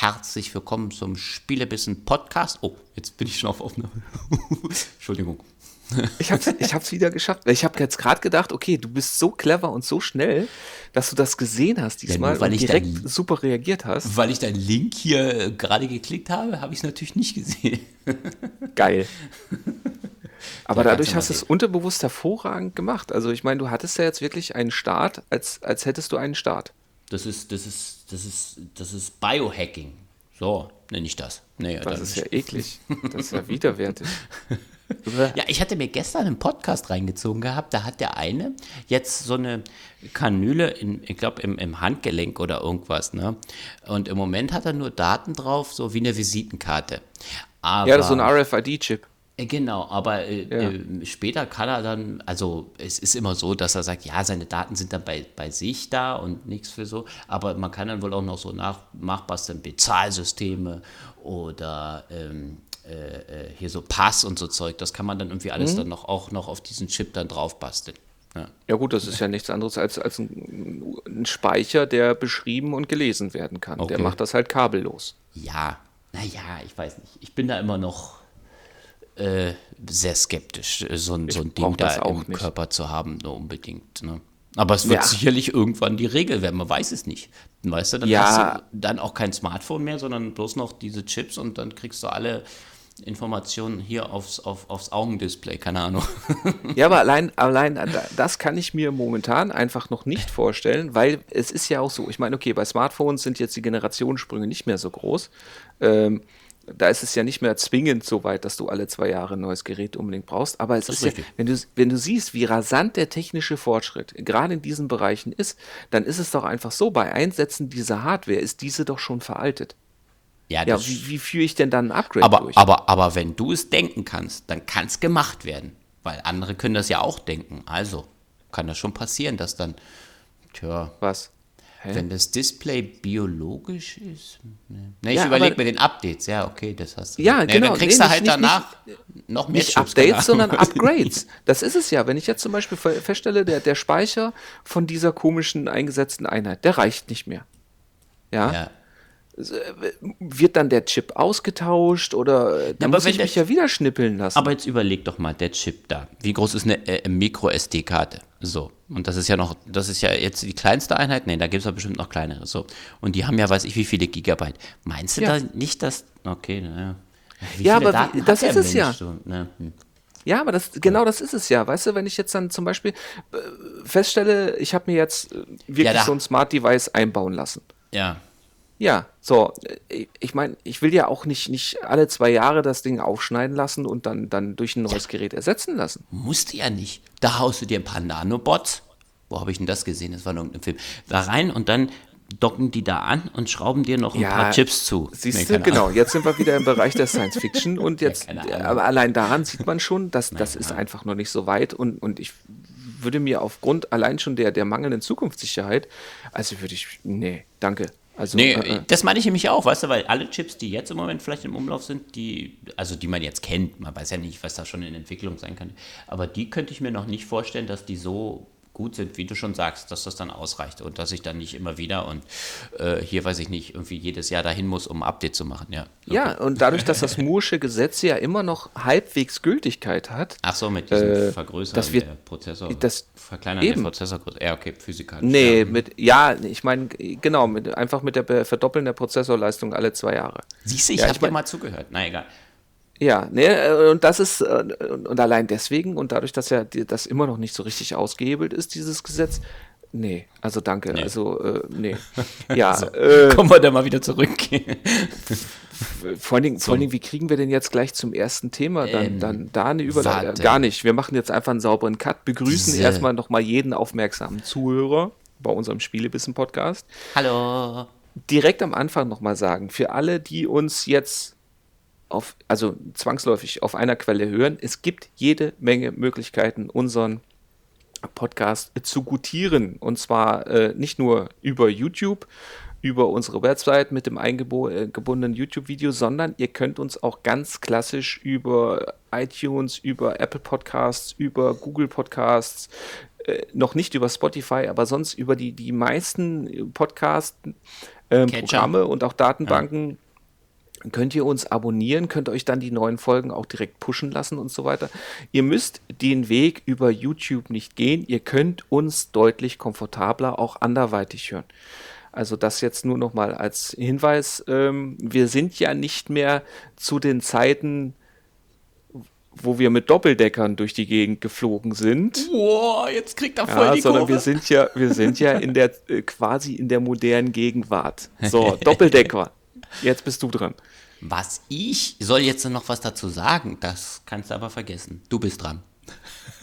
herzlich willkommen zum Spielebissen Podcast. Oh, jetzt bin ich schon auf Aufnahme. Entschuldigung. Ich hab's, ich hab's wieder geschafft. Ich habe jetzt gerade gedacht, okay, du bist so clever und so schnell, dass du das gesehen hast diesmal Ja, weil und ich direkt dein- super reagiert hast. Weil ich deinen Link hier äh, gerade geklickt habe, habe ich es natürlich nicht gesehen. Geil. Aber Ja, dadurch hast du es unterbewusst hervorragend gemacht. Also ich meine, du hattest ja jetzt wirklich einen Start, als, als hättest du einen Start. Das ist, das ist, das ist, das ist Biohacking. So nenne ich das. Nee, Das dann- ist ja eklig. Das ist ja widerwärtig. Ja, ich hatte mir gestern einen Podcast reingezogen gehabt, da hat der eine jetzt so eine Kanüle, in, ich glaube im, im Handgelenk oder irgendwas, ne? Und im Moment hat er nur Daten drauf, so wie eine Visitenkarte. Aber, Ja, das ist so ein RFID-Chip. Äh, Genau, aber äh, Ja. äh, später kann er dann, also es ist immer so, dass er sagt, ja, seine Daten sind dann bei, bei sich da und nichts für so, aber man kann dann wohl auch noch so nach, nachbasteln, Bezahlsysteme oder ähm, äh, äh, hier so Pass und so Zeug, das kann man dann irgendwie Mhm. alles dann noch auch noch auf diesen Chip dann drauf basteln. Ja. Ja gut, das ist ja nichts anderes als, als ein, ein Speicher, der beschrieben und gelesen werden kann. Der Okay. macht das halt kabellos. Ja, naja, ich weiß nicht. Ich bin da immer noch äh, sehr skeptisch, äh, so, ein- so ein Ding da im nicht. Körper zu haben, nur unbedingt. Ne? Aber es wird Ja. sicherlich irgendwann die Regel werden, man weiß es nicht. Weißt du, dann Ja. hast du dann auch kein Smartphone mehr, sondern bloß noch diese Chips und dann kriegst du alle Informationen hier aufs, auf, aufs Augendisplay, keine Ahnung. Ja, aber allein, allein da- das kann ich mir momentan einfach noch nicht vorstellen, weil es ist ja auch so, ich meine, okay, bei Smartphones sind jetzt die Generationssprünge nicht mehr so groß. Ähm, da ist es ja nicht mehr zwingend so weit, dass du alle zwei Jahre ein neues Gerät unbedingt brauchst. Aber es ist, ist ja, wenn du, wenn du siehst, wie rasant der technische Fortschritt gerade in diesen Bereichen ist, dann ist es doch einfach so, bei Einsätzen dieser Hardware ist diese doch schon veraltet. Ja, das- wie, wie führe ich denn dann ein Upgrade aber, durch? aber, aber wenn du es denken kannst, dann kann es gemacht werden. Weil andere können das ja auch denken. Also kann das schon passieren, dass dann, tja, Was? Hä? wenn das Display biologisch ist. Ne, ne ich Ja, überlege mit den Updates. Ja, okay, das hast du. Ja, ne, genau. Dann kriegst Nee, du halt nicht- nicht- danach noch mehr nicht Chips, Updates, sondern. Upgrades. Das ist es ja. Wenn ich jetzt zum Beispiel fe- feststelle, der, der Speicher von dieser komischen eingesetzten Einheit, der reicht nicht mehr. Ja. Ja. Wird dann der Chip ausgetauscht oder äh, dann muss ich mich ja wieder schnippeln lassen. Aber jetzt überleg doch mal, der Chip da. Wie groß ist eine äh, Micro-SD-Karte? So. Und das ist ja noch, das ist ja jetzt die kleinste Einheit. Nee, da gibt es ja bestimmt noch kleinere. So. Und die haben ja, weiß ich, wie viele Gigabyte. Meinst du Ja. da nicht, dass. Okay, naja. Wie Ja, aber wie- Daten das ist es ja. So, ne? hm. Ja, aber das, genau das ist es ja. Weißt du, wenn ich jetzt dann zum Beispiel äh, feststelle, ich habe mir jetzt äh, wirklich Ja, so ein Smart Device einbauen lassen. Ja. Ja, so, äh, ich meine, ich will ja auch nicht, nicht alle zwei Jahre das Ding aufschneiden lassen und dann, dann durch ein neues Gerät ersetzen lassen. Musste ja nicht. Da haust du dir ein paar Nanobots. Wo habe ich denn das gesehen? Das war in irgendeinem Film. Da rein und dann docken die da an und schrauben dir noch ein Ja, paar Chips zu. Siehst Nee, du, genau, Ahnung. jetzt sind wir wieder im Bereich der Science Fiction und jetzt, keine Ahnung. aber allein daran sieht man schon, dass das ist einfach noch nicht so weit und, und ich würde mir aufgrund allein schon der, der mangelnden Zukunftssicherheit, also würde ich, nee, danke. Also, Nee, äh, äh, das meine ich nämlich auch, weißt du, weil alle Chips, die jetzt im Moment vielleicht im Umlauf sind, die, also die man jetzt kennt, man weiß ja nicht, was da schon in Entwicklung sein kann, aber die könnte ich mir noch nicht vorstellen, dass die so gut sind, wie du schon sagst, dass das dann ausreicht und dass ich dann nicht immer wieder und äh, hier weiß ich nicht, irgendwie jedes Jahr dahin muss, um ein Update zu machen, ja. ja, und dadurch, dass das Moore'sche Gesetz ja immer noch halbwegs Gültigkeit hat, Ach so, mit diesem Äh, Vergrößern das wird- der Prozessor, das- Verkleinern eben. der Prozessorgröße, ja, okay, physikalisch. nee, ja. mit, ja, ich meine, genau, mit, einfach mit der Verdoppeln der Prozessorleistung alle zwei Jahre. Siehst du, ich Ja, habe ich mein- mal zugehört, na egal. Ja, ne, äh, und das ist, äh, und allein deswegen und dadurch, dass ja das immer noch nicht so richtig ausgehebelt ist, dieses Gesetz, nee, also danke, Nee. also, äh, nee. Ja, So, äh, kommen wir da mal wieder zurück. vor allen Dingen, vor allen Dingen, wie kriegen wir denn jetzt gleich zum ersten Thema dann, Ähm, dann da eine Überleitung? warte. Gar nicht, wir machen jetzt einfach einen sauberen Cut, begrüßen Diese- erstmal nochmal jeden aufmerksamen Zuhörer bei unserem Spielebissen-Podcast. Hallo. direkt am Anfang nochmal sagen, für alle, die uns jetzt auf, also zwangsläufig auf einer Quelle hören, es gibt jede Menge Möglichkeiten, unseren Podcast zu gutieren. Und zwar äh, nicht nur über YouTube, über unsere Website mit dem eingebundenen YouTube-Video, sondern ihr könnt uns auch ganz klassisch über iTunes, über Apple Podcasts, über Google Podcasts, äh, noch nicht über Spotify, aber sonst über die, die meisten Podcasts ähm, Programme und auch Datenbanken. Ja könnt ihr uns abonnieren, könnt euch dann die neuen Folgen auch direkt pushen lassen und so weiter. Ihr müsst den Weg über YouTube nicht gehen, ihr könnt uns deutlich komfortabler auch anderweitig hören. Also das jetzt nur noch mal als Hinweis. Ähm, wir sind ja nicht mehr zu den Zeiten wo wir mit Doppeldeckern durch die Gegend geflogen sind. Boah, jetzt kriegt er voll ja, die sondern Kurve. wir sind ja, wir sind ja in der äh, quasi in der modernen Gegenwart. So, Doppeldecker. Jetzt bist du dran. Was ich soll jetzt noch was dazu sagen, das kannst du aber vergessen. Du bist dran.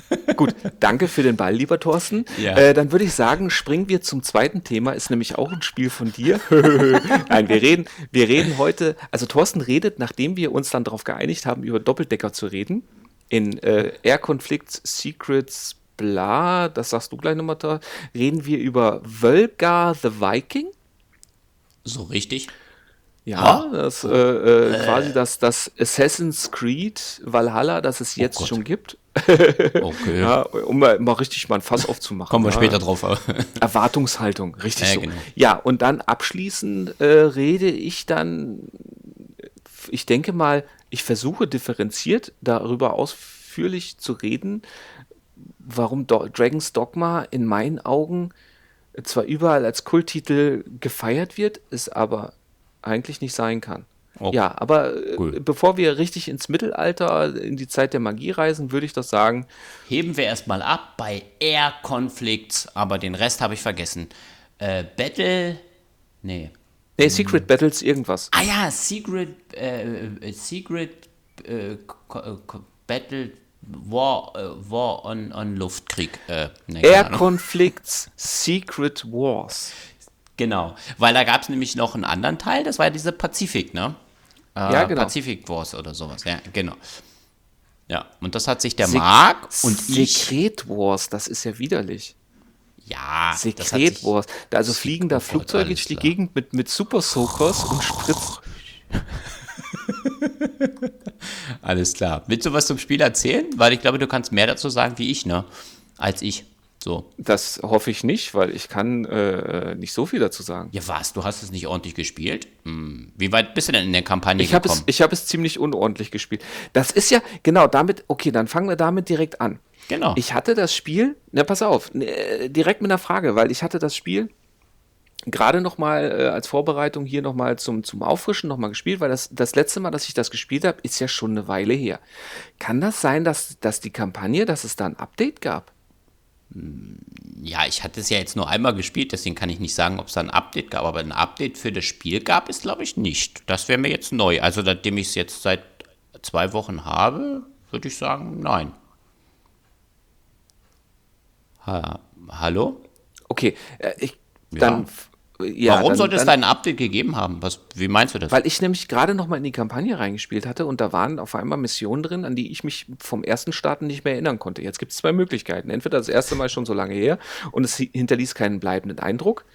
Gut, danke für den Ball, lieber Thorsten. Ja. Äh, dann würde ich sagen, springen wir zum zweiten Thema, ist nämlich auch ein Spiel von dir. Nein, wir reden, wir reden heute, also Thorsten redet, nachdem wir uns dann darauf geeinigt haben, über Doppeldecker zu reden, in äh, Air Conflicts Secrets bla, das sagst du gleich nochmal reden wir über Völgar the Viking. So richtig. Ja, oh. das äh, äh, quasi das, das Assassin's Creed Valhalla, das es oh jetzt oh schon gibt. okay. Ja, um mal, mal, richtig mal ein Fass aufzumachen. Kommen wir ja. später drauf. Erwartungshaltung, richtig ja, so. Genau. Ja, und dann abschließend äh, rede ich dann, ich denke mal, ich versuche differenziert darüber ausführlich zu reden, warum Do Dragon's Dogma in meinen Augen zwar überall als Kulttitel gefeiert wird, ist aber eigentlich nicht sein kann. Okay. Ja, aber äh, cool. bevor wir richtig ins Mittelalter, in die Zeit der Magie reisen, würde ich das sagen. Heben wir erstmal ab bei Air Conflicts, aber den Rest habe ich vergessen. Äh, Battle. Nee. Nee, Secret hm. Battles, irgendwas. Ah ja, Secret. Äh, äh Secret. Äh, Battle. War, äh, War on, on Luftkrieg. Nee, Air Conflicts, Secret Wars. Genau, weil da gab es nämlich noch einen anderen Teil, das war ja diese Pazifik, ne? Äh, ja, genau. Pacific Wars oder sowas, ja, genau. Ja, und das hat sich der Se Marc und Sekret ich. Sekret Wars, das ist ja widerlich. Ja, Sekret Wars. Also fliegen da Flugzeuge durch die Gegend mit, mit Super Soakers und spritzen. alles klar. Willst du was zum Spiel erzählen? Weil ich glaube, du kannst mehr dazu sagen wie ich, ne? Als ich. So. Das hoffe ich nicht, weil ich kann äh, nicht so viel dazu sagen. Ja, was? Du hast es nicht ordentlich gespielt? Hm. Wie weit bist du denn in der Kampagne ich gekommen? Es, ich habe es ziemlich unordentlich gespielt. Das ist ja, genau, damit, okay, dann fangen wir damit direkt an. Genau. Ich hatte das Spiel, na pass auf, ne, direkt mit einer Frage, weil ich hatte das Spiel gerade noch mal äh, als Vorbereitung hier noch mal zum, zum Auffrischen noch mal gespielt, weil das, das letzte Mal, dass ich das gespielt habe, ist ja schon eine Weile her. Kann das sein, dass, dass die Kampagne, dass es da ein Update gab? Ja, ich hatte es ja jetzt nur einmal gespielt, deswegen kann ich nicht sagen, ob es da ein Update gab. Aber ein Update für das Spiel gab es, glaube ich, nicht. Das wäre mir jetzt neu. Also, nachdem ich es jetzt seit zwei Wochen habe, würde ich sagen, nein. Ha Hallo? Okay, äh, ich, dann ja. Ja, Warum dann, sollte es da ein Update gegeben haben? Was, wie meinst du das? Weil ich nämlich gerade noch mal in die Kampagne reingespielt hatte und da waren auf einmal Missionen drin, an die ich mich vom ersten Starten nicht mehr erinnern konnte. Jetzt gibt es zwei Möglichkeiten. Entweder das erste Mal schon so lange her und es hinterließ keinen bleibenden Eindruck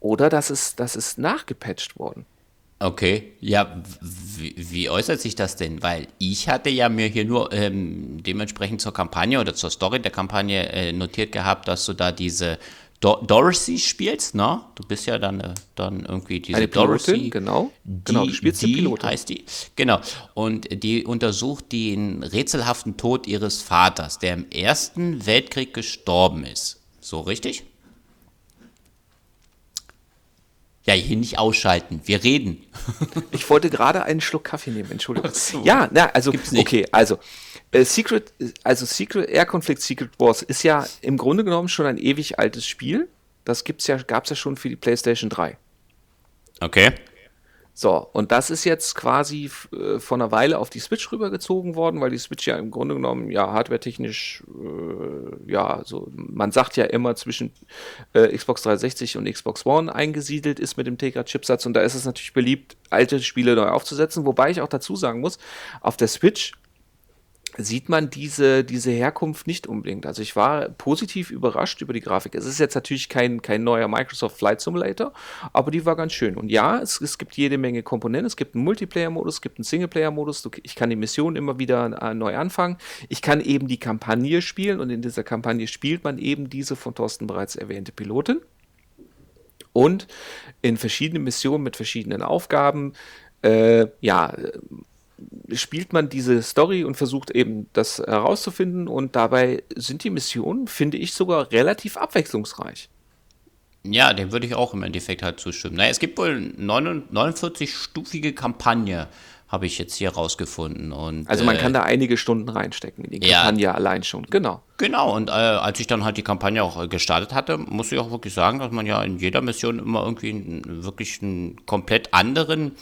oder das ist, das ist nachgepatcht worden. Okay, ja, wie, wie, äußert sich das denn? Weil ich hatte ja mir hier nur ähm, dementsprechend zur Kampagne oder zur Story der Kampagne äh, notiert gehabt, dass du da diese Do Dorothy spielst, ne? Du bist ja dann, äh, dann irgendwie diese Eine Dorothy. Genau, die, genau, du spielst die, die heißt die. Genau. Und die untersucht den rätselhaften Tod ihres Vaters, der im Ersten Weltkrieg gestorben ist. So richtig? Ja, hier nicht ausschalten. Wir reden. ich wollte gerade einen Schluck Kaffee nehmen, Entschuldigung. So. Ja, na, also, okay, also, äh, Secret, also Secret, Air Conflict Secret Wars ist ja im Grunde genommen schon ein ewig altes Spiel. Das gibt's ja, gab's ja schon für die PlayStation 3. Okay. So, und das ist jetzt quasi äh, vor einer Weile auf die Switch rübergezogen worden, weil die Switch ja im Grunde genommen ja hardwaretechnisch, äh, ja, so, man sagt ja immer zwischen äh, Xbox 360 und Xbox One eingesiedelt ist mit dem Tegra-Chipsatz und da ist es natürlich beliebt, alte Spiele neu aufzusetzen, wobei ich auch dazu sagen muss, auf der Switch sieht man diese, diese Herkunft nicht unbedingt. Also ich war positiv überrascht über die Grafik. Es ist jetzt natürlich kein, kein neuer Microsoft Flight Simulator, aber die war ganz schön. Und ja, es, es gibt jede Menge Komponenten. Es gibt einen Multiplayer-Modus, es gibt einen Singleplayer-Modus. Ich kann die Mission immer wieder äh, neu anfangen. Ich kann eben die Kampagne spielen und in dieser Kampagne spielt man eben diese von Thorsten bereits erwähnte Pilotin. Und in verschiedenen Missionen mit verschiedenen Aufgaben, äh, ja, spielt man diese Story und versucht eben das herauszufinden. Und dabei sind die Missionen, finde ich, sogar relativ abwechslungsreich. Ja, dem würde ich auch im Endeffekt halt zustimmen. Naja, es gibt wohl eine 49-stufige Kampagne, habe ich jetzt hier rausgefunden. Und, also man äh, kann da einige Stunden reinstecken in die Kampagne ja, allein schon, genau. Genau, und äh, als ich dann halt die Kampagne auch äh, gestartet hatte, muss ich auch wirklich sagen, dass man ja in jeder Mission immer irgendwie einen, wirklich einen komplett anderen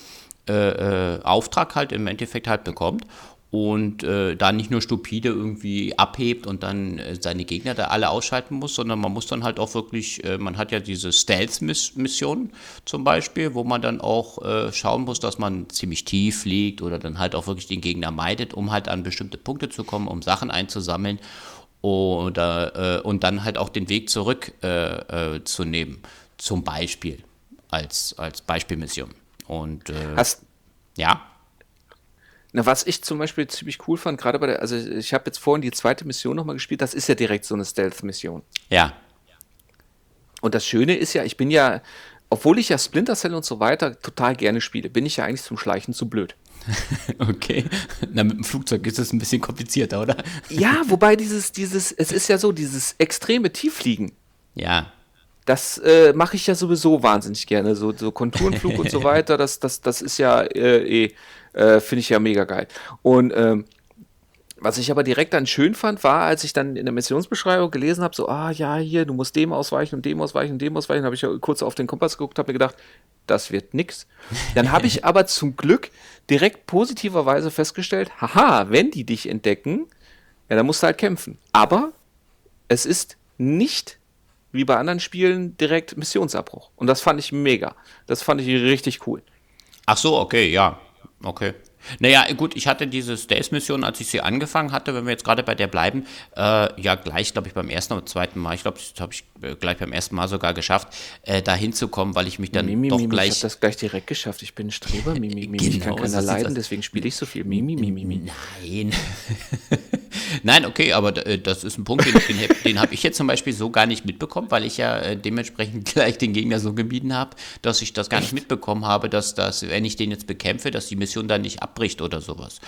äh, äh, Auftrag halt im Endeffekt halt bekommt und äh, da nicht nur stupide irgendwie abhebt und dann äh, seine Gegner da alle ausschalten muss, sondern man muss dann halt auch wirklich, äh, man hat ja diese Stealth-Mission zum Beispiel, wo man dann auch äh, schauen muss, dass man ziemlich tief liegt oder dann halt auch wirklich den Gegner meidet, um halt an bestimmte Punkte zu kommen, um Sachen einzusammeln oder, äh, und dann halt auch den Weg zurück äh, zu nehmen, zum Beispiel als, als Beispielmission. Und Hast, ja. Na, was ich zum Beispiel ziemlich cool fand, gerade bei der, also ich habe jetzt vorhin die zweite Mission nochmal gespielt, das ist ja direkt so eine Stealth-Mission. Ja. Und das Schöne ist ja, ich bin ja, obwohl ich ja Splinter Cell und so weiter total gerne spiele, bin ich ja eigentlich zum Schleichen zu blöd. okay. Na, mit dem Flugzeug ist es ein bisschen komplizierter, oder? ja, wobei dieses, dieses, es ist ja so, dieses extreme Tieffliegen. Ja. Das äh, mache ich ja sowieso wahnsinnig gerne. So, so Konturenflug und so weiter, das, das, das ist ja äh, eh äh, Finde ich ja mega geil. Und ähm, was ich aber direkt dann schön fand, war, als ich dann in der Missionsbeschreibung gelesen habe, so, ah ja, hier, du musst dem ausweichen und dem ausweichen und dem ausweichen, habe ich ja kurz auf den Kompass geguckt, habe mir gedacht, das wird nix. Dann habe ich aber zum Glück direkt positiverweise festgestellt, haha, wenn die dich entdecken, ja, dann musst du halt kämpfen. Aber es ist nicht wie bei anderen Spielen direkt Missionsabbruch. Und das fand ich mega. Das fand ich richtig cool. Ach so, okay, ja. Okay. Naja, gut, ich hatte diese Stays-Mission, als ich sie angefangen hatte, wenn wir jetzt gerade bei der bleiben, äh, ja gleich, glaube ich, beim ersten oder zweiten Mal, ich glaube, das habe ich äh, gleich beim ersten Mal sogar geschafft, äh, da hinzukommen, weil ich mich dann Mimi, doch Mimi, gleich... Ich habe das gleich direkt geschafft, ich bin ein Streber, Mimi, Mimi. Genau, ich kann keiner leiden, deswegen spiele ich so viel. Mimi, Mimi, Mimi. Nein. Nein, okay, aber äh, das ist ein Punkt, den, den, den habe ich jetzt zum Beispiel so gar nicht mitbekommen, weil ich ja äh, dementsprechend gleich den Gegner so gemieden habe, dass ich das gar nicht mitbekommen habe, dass, dass, wenn ich den jetzt bekämpfe, dass die Mission dann nicht abbricht oder sowas.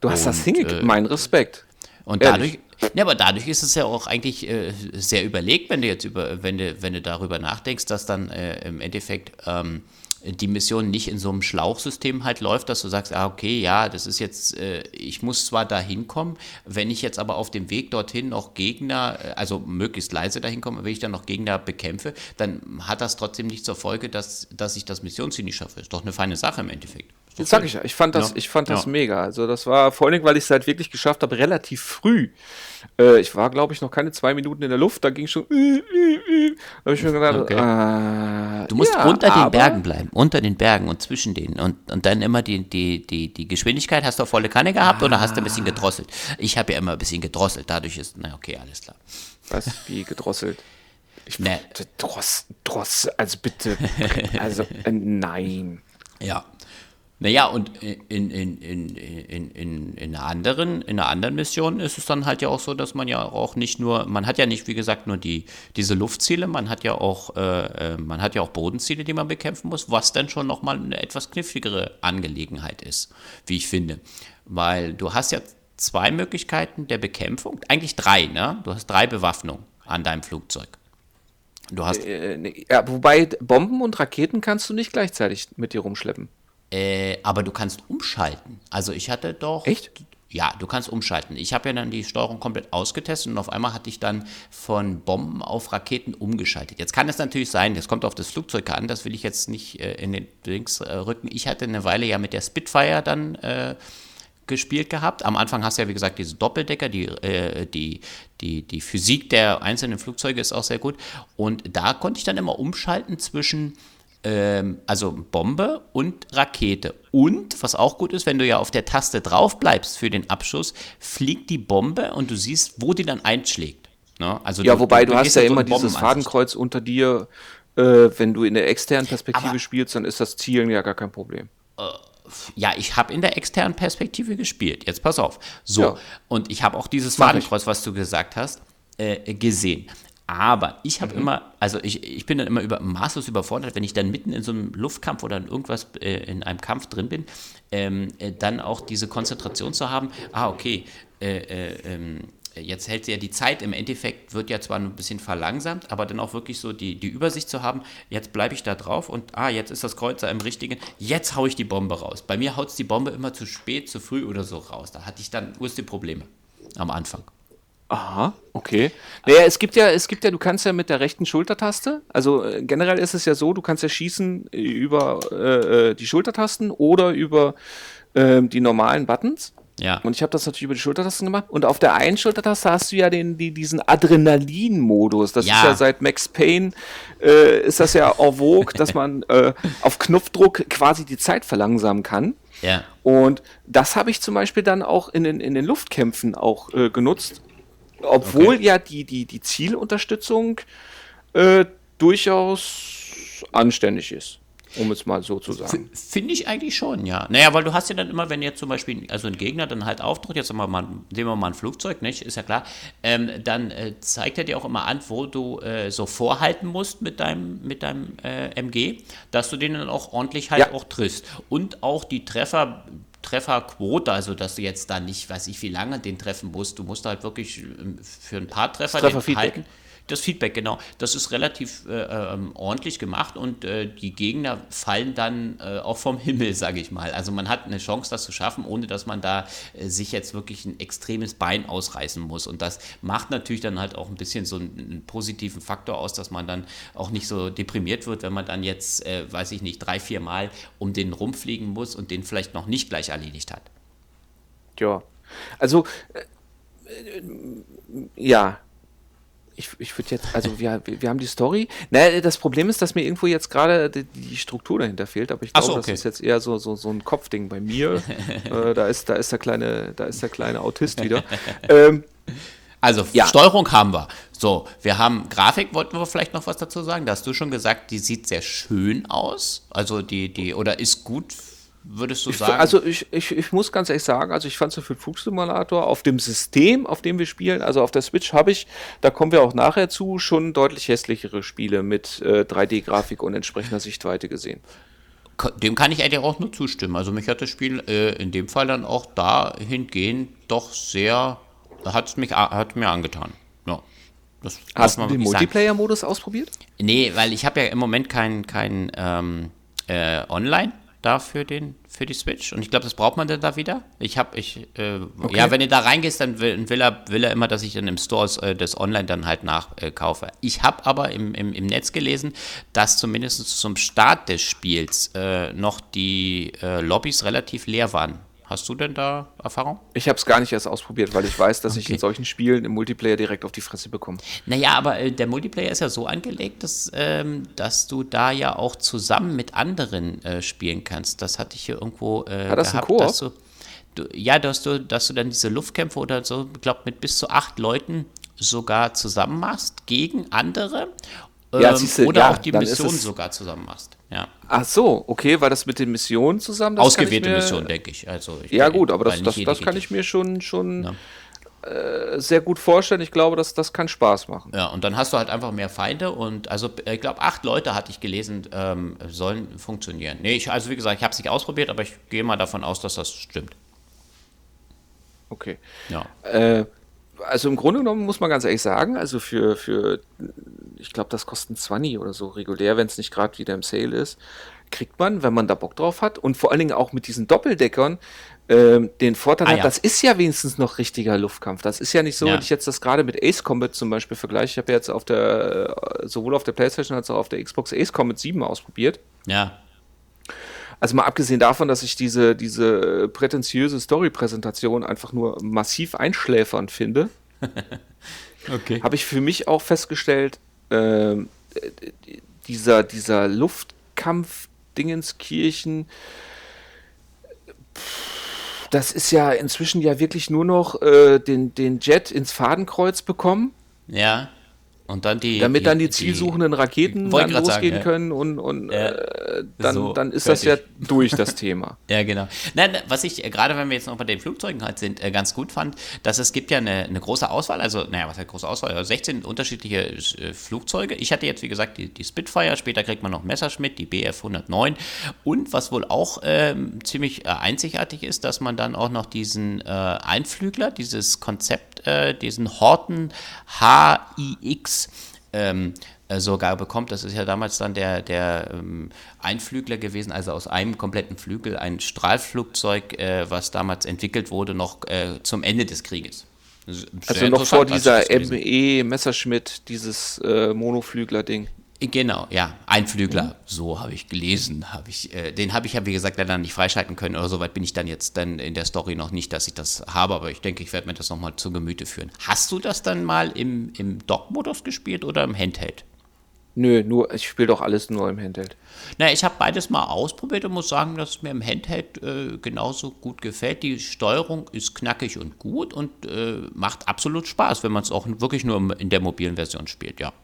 Du hast und, das hingekriegt, äh, mein Respekt. Und Ehrlich? dadurch, ja, aber dadurch ist es ja auch eigentlich äh, sehr überlegt, wenn du jetzt über, wenn du, wenn du darüber nachdenkst, dass dann äh, im Endeffekt ähm, die Mission nicht in so einem Schlauchsystem halt läuft, dass du sagst, ah, okay, ja, das ist jetzt, äh, ich muss zwar da hinkommen, wenn ich jetzt aber auf dem Weg dorthin noch Gegner, äh, also möglichst leise dahin komme, wenn ich dann noch Gegner bekämpfe, dann hat das trotzdem nicht zur Folge, dass, dass ich das Missionsziel nicht schaffe. Ist doch eine feine Sache im Endeffekt. Jetzt sag ich ja, ich fand das, ja. ich fand das ja. mega. Also das war vor allem, weil ich es halt wirklich geschafft habe, relativ früh. Äh, ich war, glaube ich, noch keine zwei Minuten in der Luft, da ging schon. Äh, äh, äh. da habe ich mir gedacht, okay. äh, du musst ja, unter den Bergen bleiben, unter den Bergen und zwischen denen. Und, und dann immer die, die, die, die Geschwindigkeit, hast du auf volle Kanne gehabt ah. oder hast du ein bisschen gedrosselt? Ich habe ja immer ein bisschen gedrosselt, dadurch ist, na okay, alles klar. Was, wie gedrosselt? Ich nee. Dross, Dross, also bitte, also äh, nein. Ja, naja, und in, in, in, in, in, in, einer anderen, in einer anderen Mission ist es dann halt ja auch so, dass man ja auch nicht nur, man hat ja nicht, wie gesagt, nur die, diese Luftziele, man hat ja auch, äh, äh man hat ja auch Bodenziele, die man bekämpfen muss, was dann schon nochmal eine etwas kniffligere Angelegenheit ist, wie ich finde. Weil du hast ja zwei Möglichkeiten der Bekämpfung, eigentlich drei, ne? Du hast drei Bewaffnungen an deinem Flugzeug. Du hast. Äh, ne, ja, wobei Bomben und Raketen kannst du nicht gleichzeitig mit dir rumschleppen. Äh, aber du kannst umschalten. Also ich hatte doch. Echt? Ja, du kannst umschalten. Ich habe ja dann die Steuerung komplett ausgetestet und auf einmal hatte ich dann von Bomben auf Raketen umgeschaltet. Jetzt kann es natürlich sein, das kommt auf das Flugzeug an, das will ich jetzt nicht äh, in den Links äh, rücken. Ich hatte eine Weile ja mit der Spitfire dann äh, gespielt gehabt. Am Anfang hast du ja, wie gesagt, diese Doppeldecker, die, äh, die, die, die Physik der einzelnen Flugzeuge ist auch sehr gut. Und da konnte ich dann immer umschalten zwischen ähm, also Bombe und Rakete. Und was auch gut ist, wenn du ja auf der Taste drauf bleibst für den Abschuss, fliegt die Bombe und du siehst, wo die dann einschlägt. Ne? Also ja, du, wobei du, du hast ja immer so dieses Fadenkreuz unter dir. Äh, wenn du in der externen Perspektive Aber, spielst, dann ist das Zielen ja gar kein Problem. Äh, ja, ich habe in der externen Perspektive gespielt. Jetzt pass auf. So, ja. und ich habe auch dieses Fadenkreuz, was du gesagt hast, äh, gesehen. Aber ich habe mhm. immer, also ich, ich bin dann immer über, maßlos überfordert, wenn ich dann mitten in so einem Luftkampf oder in irgendwas äh, in einem Kampf drin bin, ähm, äh, dann auch diese Konzentration zu haben, ah, okay, äh, äh ähm, jetzt hält sie ja die Zeit, im Endeffekt wird ja zwar ein bisschen verlangsamt, aber dann auch wirklich so die, die Übersicht zu haben, jetzt bleibe ich da drauf und ah, jetzt ist das Kreuzer im richtigen, jetzt haue ich die Bombe raus. Bei mir haut es die Bombe immer zu spät, zu früh oder so raus. Da hatte ich dann größte Probleme am Anfang. Aha, okay. Naja, es gibt ja, es gibt ja, du kannst ja mit der rechten Schultertaste, also äh, generell ist es ja so, du kannst ja schießen über äh, äh die Schultertasten oder über äh, die normalen Buttons. Ja. Und ich habe das natürlich über die Schultertasten gemacht. Und auf der einen Schultertaste hast du ja den, die, diesen Adrenalin-Modus. Das ja. ist ja seit Max Payne, äh, ist das ja en vogue, dass man äh, auf Knopfdruck quasi die Zeit verlangsamen kann. Ja. Und das habe ich zum Beispiel dann auch in den, in den Luftkämpfen auch äh, genutzt. Obwohl okay. ja die, die, die Zielunterstützung äh, durchaus anständig ist um es mal so zu sagen. Finde ich eigentlich schon, ja. Naja, weil du hast ja dann immer, wenn jetzt zum Beispiel also ein Gegner dann halt aufdrückt, jetzt mal, nehmen wir mal ein Flugzeug, nicht? ist ja klar, ähm, dann äh, zeigt er dir auch immer an, wo du äh, so vorhalten musst mit deinem, mit deinem äh, MG, dass du den dann auch ordentlich halt ja. auch triffst. Und auch die Treffer, Trefferquote, also dass du jetzt da nicht, weiß ich, wie lange den treffen musst. Du musst halt wirklich ähm, für ein paar Treffer den halten. Das Feedback, genau. Das ist relativ äh, ähm, ordentlich gemacht und äh, die Gegner fallen dann äh, auch vom Himmel, sage ich mal. Also man hat eine Chance, das zu schaffen, ohne dass man da äh, sich jetzt wirklich ein extremes Bein ausreißen muss. Und das macht natürlich dann halt auch ein bisschen so einen, einen positiven Faktor aus, dass man dann auch nicht so deprimiert wird, wenn man dann jetzt, äh, weiß ich nicht, drei, vier Mal um den rumfliegen muss und den vielleicht noch nicht gleich erledigt hat. Ja, also äh, ja, ich, ich würde jetzt, also wir, wir haben die Story. Naja, das Problem ist, dass mir irgendwo jetzt gerade die, die, Struktur dahinter fehlt, aber ich glaube, so, okay. das ist jetzt eher so, so, so ein Kopfding bei mir. äh, da, ist, da, ist der kleine, da ist der kleine Autist wieder. ähm, also ja. Steuerung haben wir. So, wir haben Grafik, wollten wir vielleicht noch was dazu sagen? Da hast du schon gesagt, die sieht sehr schön aus. Also die, die, oder ist gut würdest du sagen? also ich, ich, ich muss ganz ehrlich sagen, also ich fand so für Flugsimulator auf dem System, auf dem wir spielen, also auf der Switch habe ich, da kommen wir auch nachher zu, schon deutlich hässlichere Spiele mit äh, 3D-Grafik und entsprechender Sichtweite gesehen. Dem kann ich eigentlich auch nur zustimmen. Also mich hat das Spiel äh, in dem Fall dann auch dahingehend doch sehr, hat mich hat mir angetan. Ja. Das Hast du den Multiplayer-Modus ausprobiert? Nee, weil ich habe ja im Moment kein, kein ähm, äh, Online da für, den, für die Switch. Und ich glaube, das braucht man dann da wieder. Ich habe, ich, äh, okay. ja, wenn du da reingehst, dann will, will, er, will er immer, dass ich dann im Store äh, das Online dann halt nachkaufe. Äh, ich habe aber im, im, im Netz gelesen, dass zumindest zum Start des Spiels äh, noch die äh, Lobbys relativ leer waren. Hast du denn da Erfahrung? Ich habe es gar nicht erst ausprobiert, weil ich weiß, dass okay. ich in solchen Spielen im Multiplayer direkt auf die Fresse bekomme. Naja, aber äh, der Multiplayer ist ja so angelegt, dass, ähm, dass du da ja auch zusammen mit anderen äh, spielen kannst. Das hatte ich hier irgendwo äh, Hat das gehabt, einen dass du, du, ja, dass du, dass du dann diese Luftkämpfe oder so, ich glaube, mit bis zu acht Leuten sogar zusammen machst gegen andere ja, ähm, siehste, oder ja, auch die Mission sogar zusammen machst. Ja. Ach so, okay, war das mit den Missionen zusammen? Ausgewählte Missionen, denke ich. Also ich ja, gut, aber das, das, das kann ich mir schon, schon äh, sehr gut vorstellen. Ich glaube, dass das kann Spaß machen. Ja, und dann hast du halt einfach mehr Feinde und also ich glaube, acht Leute hatte ich gelesen, ähm, sollen funktionieren. Nee, ich, also wie gesagt, ich habe es nicht ausprobiert, aber ich gehe mal davon aus, dass das stimmt. Okay. Ja. Äh, also im Grunde genommen muss man ganz ehrlich sagen, also für, für ich glaube, das kostet 20 oder so regulär, wenn es nicht gerade wieder im Sale ist, kriegt man, wenn man da Bock drauf hat und vor allen Dingen auch mit diesen Doppeldeckern ähm, den Vorteil ah, hat, ja. das ist ja wenigstens noch richtiger Luftkampf. Das ist ja nicht so, ja. wenn ich jetzt das gerade mit Ace Combat zum Beispiel vergleiche. Ich habe jetzt auf der, äh, sowohl auf der Playstation als auch auf der Xbox Ace Combat 7 ausprobiert. Ja. Also mal abgesehen davon, dass ich diese, diese prätentiöse Story-Präsentation einfach nur massiv einschläfernd finde, okay. habe ich für mich auch festgestellt, äh, dieser, dieser Luftkampf Dingenskirchen, das ist ja inzwischen ja wirklich nur noch äh, den, den Jet ins Fadenkreuz bekommen. Ja. Und dann die, Damit die, dann die zielsuchenden Raketen dann losgehen sagen, ja. können und, und Ja, äh, dann, so, dann ist das ja fertig. durch das Thema. Ja, genau. Nein, was ich, äh, gerade wenn wir jetzt noch bei den Flugzeugen halt sind, äh, ganz gut fand, dass es gibt ja eine, eine große Auswahl, also, naja, was heißt große Auswahl? Also 16 unterschiedliche äh, Flugzeuge. Ich hatte jetzt, wie gesagt, die, die Spitfire, später kriegt man noch Messerschmitt, die Bf 109 und was wohl auch ähm, ziemlich einzigartig ist, dass man dann auch noch diesen äh, Einflügler, dieses Konzept, äh, diesen Horten HIX ähm, äh, sogar bekommt. Das ist ja damals dann der, der ähm, Einflügler gewesen, also aus einem kompletten Flügel, ein Strahlflugzeug, äh, was damals entwickelt wurde, noch äh, zum Ende des Krieges. Sehr Also noch vor dieser ME Messerschmitt, dieses äh, Monoflügler-Ding. Genau, ja, Einflügler, Mhm. so habe ich gelesen, habe ich, äh, den habe ich ja wie gesagt leider nicht freischalten können oder soweit bin ich dann jetzt dann in der Story noch nicht, dass ich das habe, aber ich denke, ich werde mir das nochmal zu Gemüte führen. Hast du das dann mal im, im Dock-Modus gespielt oder im Handheld? Nö, nur, ich spiele doch alles nur im Handheld. Na, ich habe beides mal ausprobiert und muss sagen, dass es mir im Handheld äh, genauso gut gefällt. Die Steuerung ist knackig und gut und äh, macht absolut Spaß, wenn man es auch wirklich nur in der mobilen Version spielt, ja.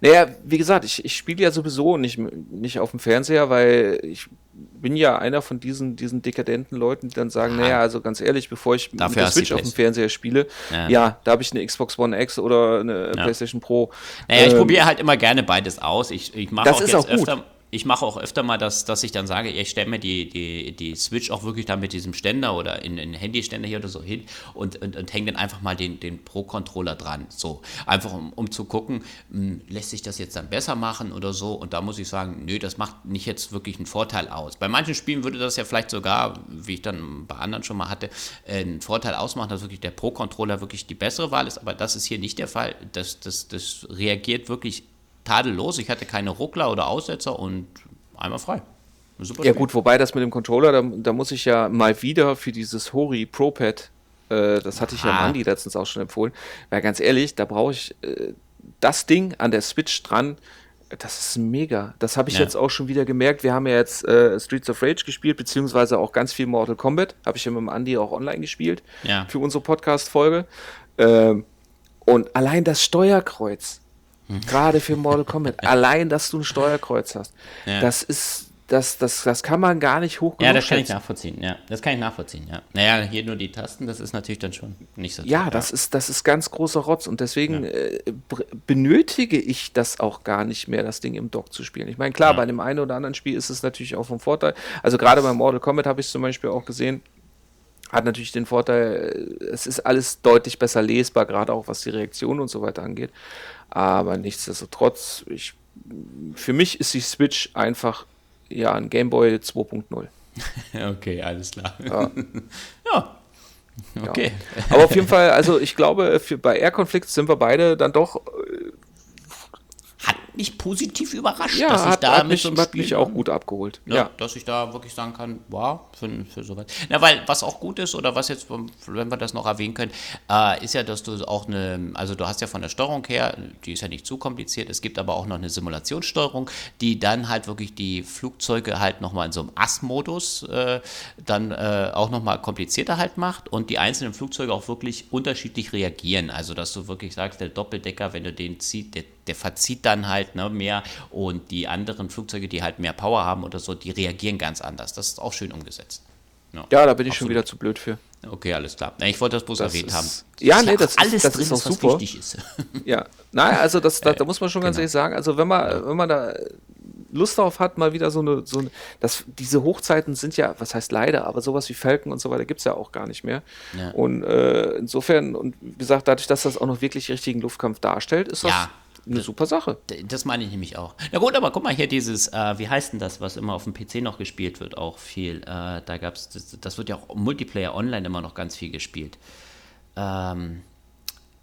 Naja, wie gesagt, ich, ich spiele ja sowieso nicht, nicht auf dem Fernseher, weil ich bin ja einer von diesen, diesen dekadenten Leuten, die dann sagen, Aha. naja, also ganz ehrlich, bevor ich mit Dafür die Switch auf dem. Fernseher spiele, Ja. ja, da habe ich eine Xbox One X oder eine Ja. PlayStation Pro. Naja, ich Ähm, probiere halt immer gerne beides aus. Ich, ich mache auch ist jetzt auch gut. öfter. Ich mache auch öfter mal, dass, dass ich dann sage, ich stelle mir die, die, die Switch auch wirklich dann mit diesem Ständer oder in einen Handyständer hier oder so hin und, und, und hänge dann einfach mal den, den Pro-Controller dran. So, einfach um, um zu gucken, mh, lässt sich das jetzt dann besser machen oder so. Und da muss ich sagen, nö, das macht nicht jetzt wirklich einen Vorteil aus. Bei manchen Spielen würde das ja vielleicht sogar, wie ich dann bei anderen schon mal hatte, äh, einen Vorteil ausmachen, dass wirklich der Pro-Controller wirklich die bessere Wahl ist. Aber das ist hier nicht der Fall. Das, das, das reagiert wirklich tadellos. Ich hatte keine Ruckler oder Aussetzer und einmal frei. Super Ja Spiel. gut, wobei das mit dem Controller, da, da muss ich ja mal wieder für dieses Hori Pro Pad, äh, das hatte ich ja Aha. Mandy letztens auch schon empfohlen, weil ganz ehrlich, da brauche ich äh, das Ding an der Switch dran, das ist mega. Das habe ich Ja. jetzt auch schon wieder gemerkt. Wir haben ja jetzt äh, Streets of Rage gespielt, beziehungsweise auch ganz viel Mortal Kombat. Habe ich ja mit dem Andy auch online gespielt Ja. für unsere Podcast-Folge. Ähm, und allein das Steuerkreuz, Hm. gerade für Mortal Kombat, allein, dass du ein Steuerkreuz hast, Ja. das ist, das, das, das kann man gar nicht hoch Ja, das kann ich schätzen. nachvollziehen. Ja, das kann ich nachvollziehen. Ja. Naja, hier nur die Tasten, das ist natürlich dann schon nicht so. Ja, toll, das ist, das ist ganz großer Rotz und deswegen äh, br- benötige ich das auch gar nicht mehr, das Ding im Dock zu spielen. Ich meine, klar, Ja. bei dem einen oder anderen Spiel ist es natürlich auch vom Vorteil. Also gerade bei Mortal Kombat habe ich es zum Beispiel auch gesehen, hat natürlich den Vorteil, äh, es ist alles deutlich besser lesbar, gerade auch was die Reaktion und so weiter angeht. Aber nichtsdestotrotz, ich, für mich ist die Switch einfach ja ein Gameboy 2.0. Okay, alles klar. Ja. ja. Okay. Aber auf jeden Fall, also ich glaube, für, bei Air Conflicts sind wir beide dann doch Hat mich positiv überrascht, Ja, dass ich hat, da hat, mit mich, so hat mich auch gut abgeholt. Ja, Ja. dass ich da wirklich sagen kann, wow, für, für soweit. Na, weil was auch gut ist, oder was jetzt, wenn wir das noch erwähnen können, äh, ist ja, dass du auch eine, also du hast ja von der Steuerung her, die ist ja nicht zu kompliziert, es gibt aber auch noch eine Simulationssteuerung, die dann halt wirklich die Flugzeuge halt nochmal in so einem Ass-Modus äh, dann äh, auch nochmal komplizierter halt macht und die einzelnen Flugzeuge auch wirklich unterschiedlich reagieren. Also, dass du wirklich sagst, der Doppeldecker, wenn du den zieht, der, der verzieht dann halt ne, mehr und die anderen Flugzeuge, die halt mehr Power haben oder so, die reagieren ganz anders. Das ist auch schön umgesetzt. ja, da bin ich schon Absolut. wieder zu blöd für. Okay, alles klar. Ich wollte das bloß Das erwähnt ist- haben. Ja, Dass nee, das ist- alles das drin ist auch ist, was super. wichtig ist. Ja, nein, also das, da, da muss man schon ganz genau. ehrlich sagen, also wenn man, wenn man da Lust drauf hat, mal wieder so eine, so eine das, diese Hochzeiten sind ja, was heißt leider, aber sowas wie Falcon und so weiter gibt es ja auch gar nicht mehr. Ja. Und äh, insofern, und wie gesagt, dadurch, dass das auch noch wirklich richtigen Luftkampf darstellt, ist das Ja. Eine super Sache. Das meine ich nämlich auch. Na gut, aber guck mal hier, dieses, äh, wie heißt denn das, was immer auf dem PC noch gespielt wird, auch viel. Äh, da gab's, das, das wird ja auch Multiplayer online immer noch ganz viel gespielt. Ähm,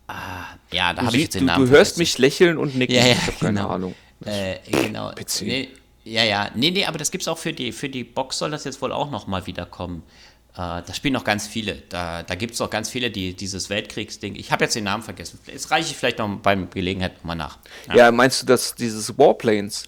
ah, ja, da habe ich jetzt den du, Namen du hörst vergessen. mich lächeln und nicken. Ja, ja, ich habe keine genau. Ahnung. Äh, genau. PC. Nee, ja, ja. Nee, nee, aber das gibt es auch für die, für die Box, soll das jetzt wohl auch noch mal wiederkommen. Äh, da spielen noch ganz viele. Da, da gibt es auch ganz viele, die dieses Weltkriegsding. Ich habe jetzt den Namen vergessen. Jetzt reiche ich vielleicht noch beim Gelegenheit nochmal nach. Ja, meinst du, dass dieses Warplanes?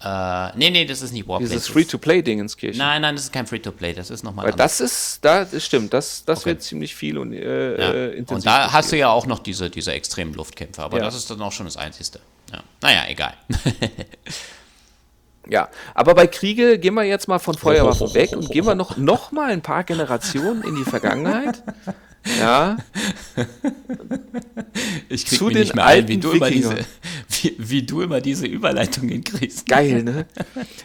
Äh, nee, nee, das ist nicht Warplanes. Dieses Free-to-Play-Dingenskirchen. Nein, nein, das ist kein Free-to-Play, das ist nochmal Weil das ist, da, das stimmt, das, das okay. wird ziemlich viel und äh, ja. Äh, intensiv. Und da hast du ja auch noch diese, diese extremen Luftkämpfe, aber ja. das ist dann auch schon das Einzige. Ja. Naja, egal. Ja, aber bei Kriege gehen wir jetzt mal von Feuerwaffen weg und gehen wir noch, noch mal ein paar Generationen in die Vergangenheit. Ja. Ich krieg Zu den nicht mehr ein, wie du, immer diese, wie, wie, du immer diese Überleitung hinkriegst. Geil, ne?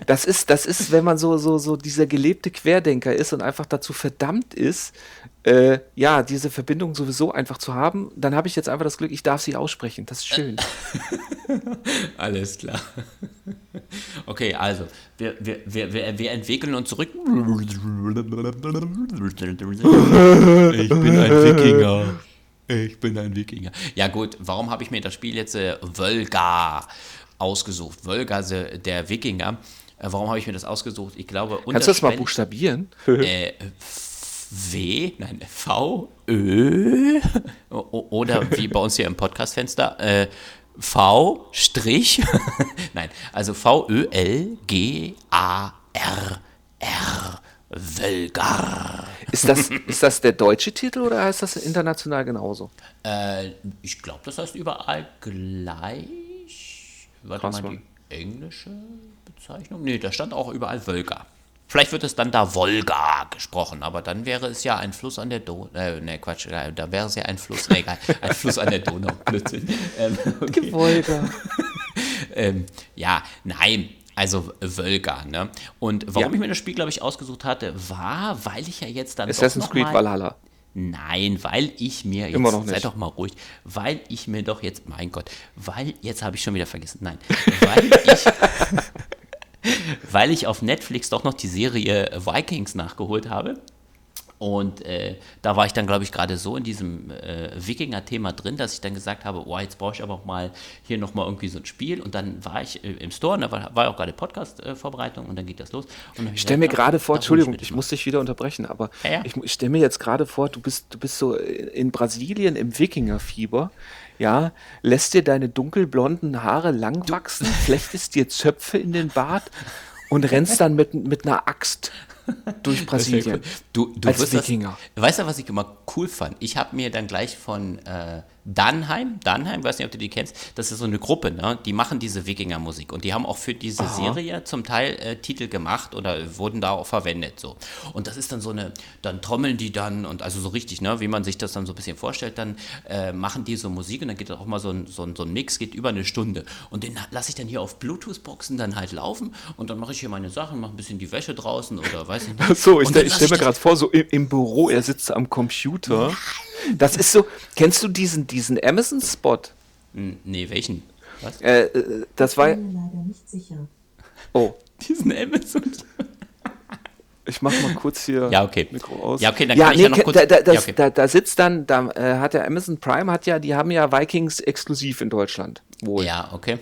Das ist, das ist, wenn man so, so, so dieser gelebte Querdenker ist und einfach dazu verdammt ist, äh, ja, diese Verbindung sowieso einfach zu haben, dann habe ich jetzt einfach das Glück, ich darf sie aussprechen. Das ist schön. Alles klar. Okay, also, wir, wir, wir, wir entwickeln uns zurück. Ich bin ein Wikinger. Ich bin ein Wikinger. Ja gut, warum habe ich mir das Spiel jetzt äh, Volga ausgesucht? Volga, der Wikinger. Äh, warum habe ich mir das ausgesucht? Ich glaube, Kannst du das mal buchstabieren? äh, W, nein, V, Ö oder wie bei uns hier im Podcastfenster, äh, V, Strich, nein, also V, Ö, L, G, A, R, R, Völgar. Ist das, ist das der deutsche Titel oder heißt das international genauso? Äh, ich glaube, das heißt überall gleich. Warte Krass, mal, die englische Bezeichnung? Nee, da stand auch überall Völgar. Vielleicht wird es dann da Wolga gesprochen, aber dann wäre es ja ein Fluss an der Donau. Äh, ne, Quatsch, äh, da wäre es ja ein Fluss, nee, egal, ein Fluss an der Donau. Blödsinn. Ähm, okay. Wolga. ähm, ja, nein, also Wölga, ne? Und warum ja. ich mir das Spiel, glaube ich, ausgesucht hatte, war, weil ich ja jetzt dann. Assassin's Creed mal, Valhalla. Nein, weil ich mir jetzt, Immer noch nicht. sei doch mal ruhig, weil ich mir doch jetzt, mein Gott, weil, jetzt habe ich schon wieder vergessen, nein, weil ich, weil ich auf Netflix doch noch die Serie Vikings nachgeholt habe. Und äh, da war ich dann, glaube ich, gerade so in diesem äh, Wikinger-Thema drin, dass ich dann gesagt habe, oh, jetzt brauche ich aber auch mal hier nochmal irgendwie so ein Spiel. Und dann war ich äh, im Store und da war, war auch gerade Podcast-Vorbereitung und dann geht das los. ich stelle mir gerade vor, Entschuldigung, ich, muss dich wieder unterbrechen, aber ja, ja. ich, ich stelle mir jetzt gerade vor, du bist, du bist so in Brasilien im Wikinger-Fieber ja, lässt dir deine dunkelblonden Haare lang wachsen, flechtest dir Zöpfe in den Bart und rennst dann mit, mit einer Axt durch Brasilien. Du, du als Wikinger. Das, weißt du, was ich immer cool fand? Ich habe mir dann gleich von äh, Dannheim, Dannheim, weiß nicht, ob du die kennst, das ist so eine Gruppe, ne? die machen diese Wikinger-Musik und die haben auch für diese Aha. Serie zum Teil äh, Titel gemacht oder wurden da auch verwendet, so. Und das ist dann so eine, dann trommeln die dann und also so richtig, ne, wie man sich das dann so ein bisschen vorstellt, dann äh, machen die so Musik und dann geht auch mal so ein, so, ein, so ein Mix, geht über eine Stunde und den lasse ich dann hier auf Bluetooth-Boxen dann halt laufen und dann mache ich hier meine Sachen, mache ein bisschen die Wäsche draußen oder weiß ich nicht. So, ich, stelle stell mir gerade vor, so im, im, Büro, er sitzt am Computer. Das ist so, kennst du diesen, diesen Amazon-Spot? Nee, welchen? Was? Äh, äh das war. Ich bin mir leider nicht sicher. Oh. Diesen Amazon. Ich mach mal kurz hier ja, okay. Mikro aus. Ja, okay, dann ja, kann nee, ich ja noch kurz. Da, da, das, ja, okay. da, da, sitzt dann, da äh, hat der Amazon Prime hat ja, die haben ja Vikings exklusiv in Deutschland. Wohl. Ja, okay.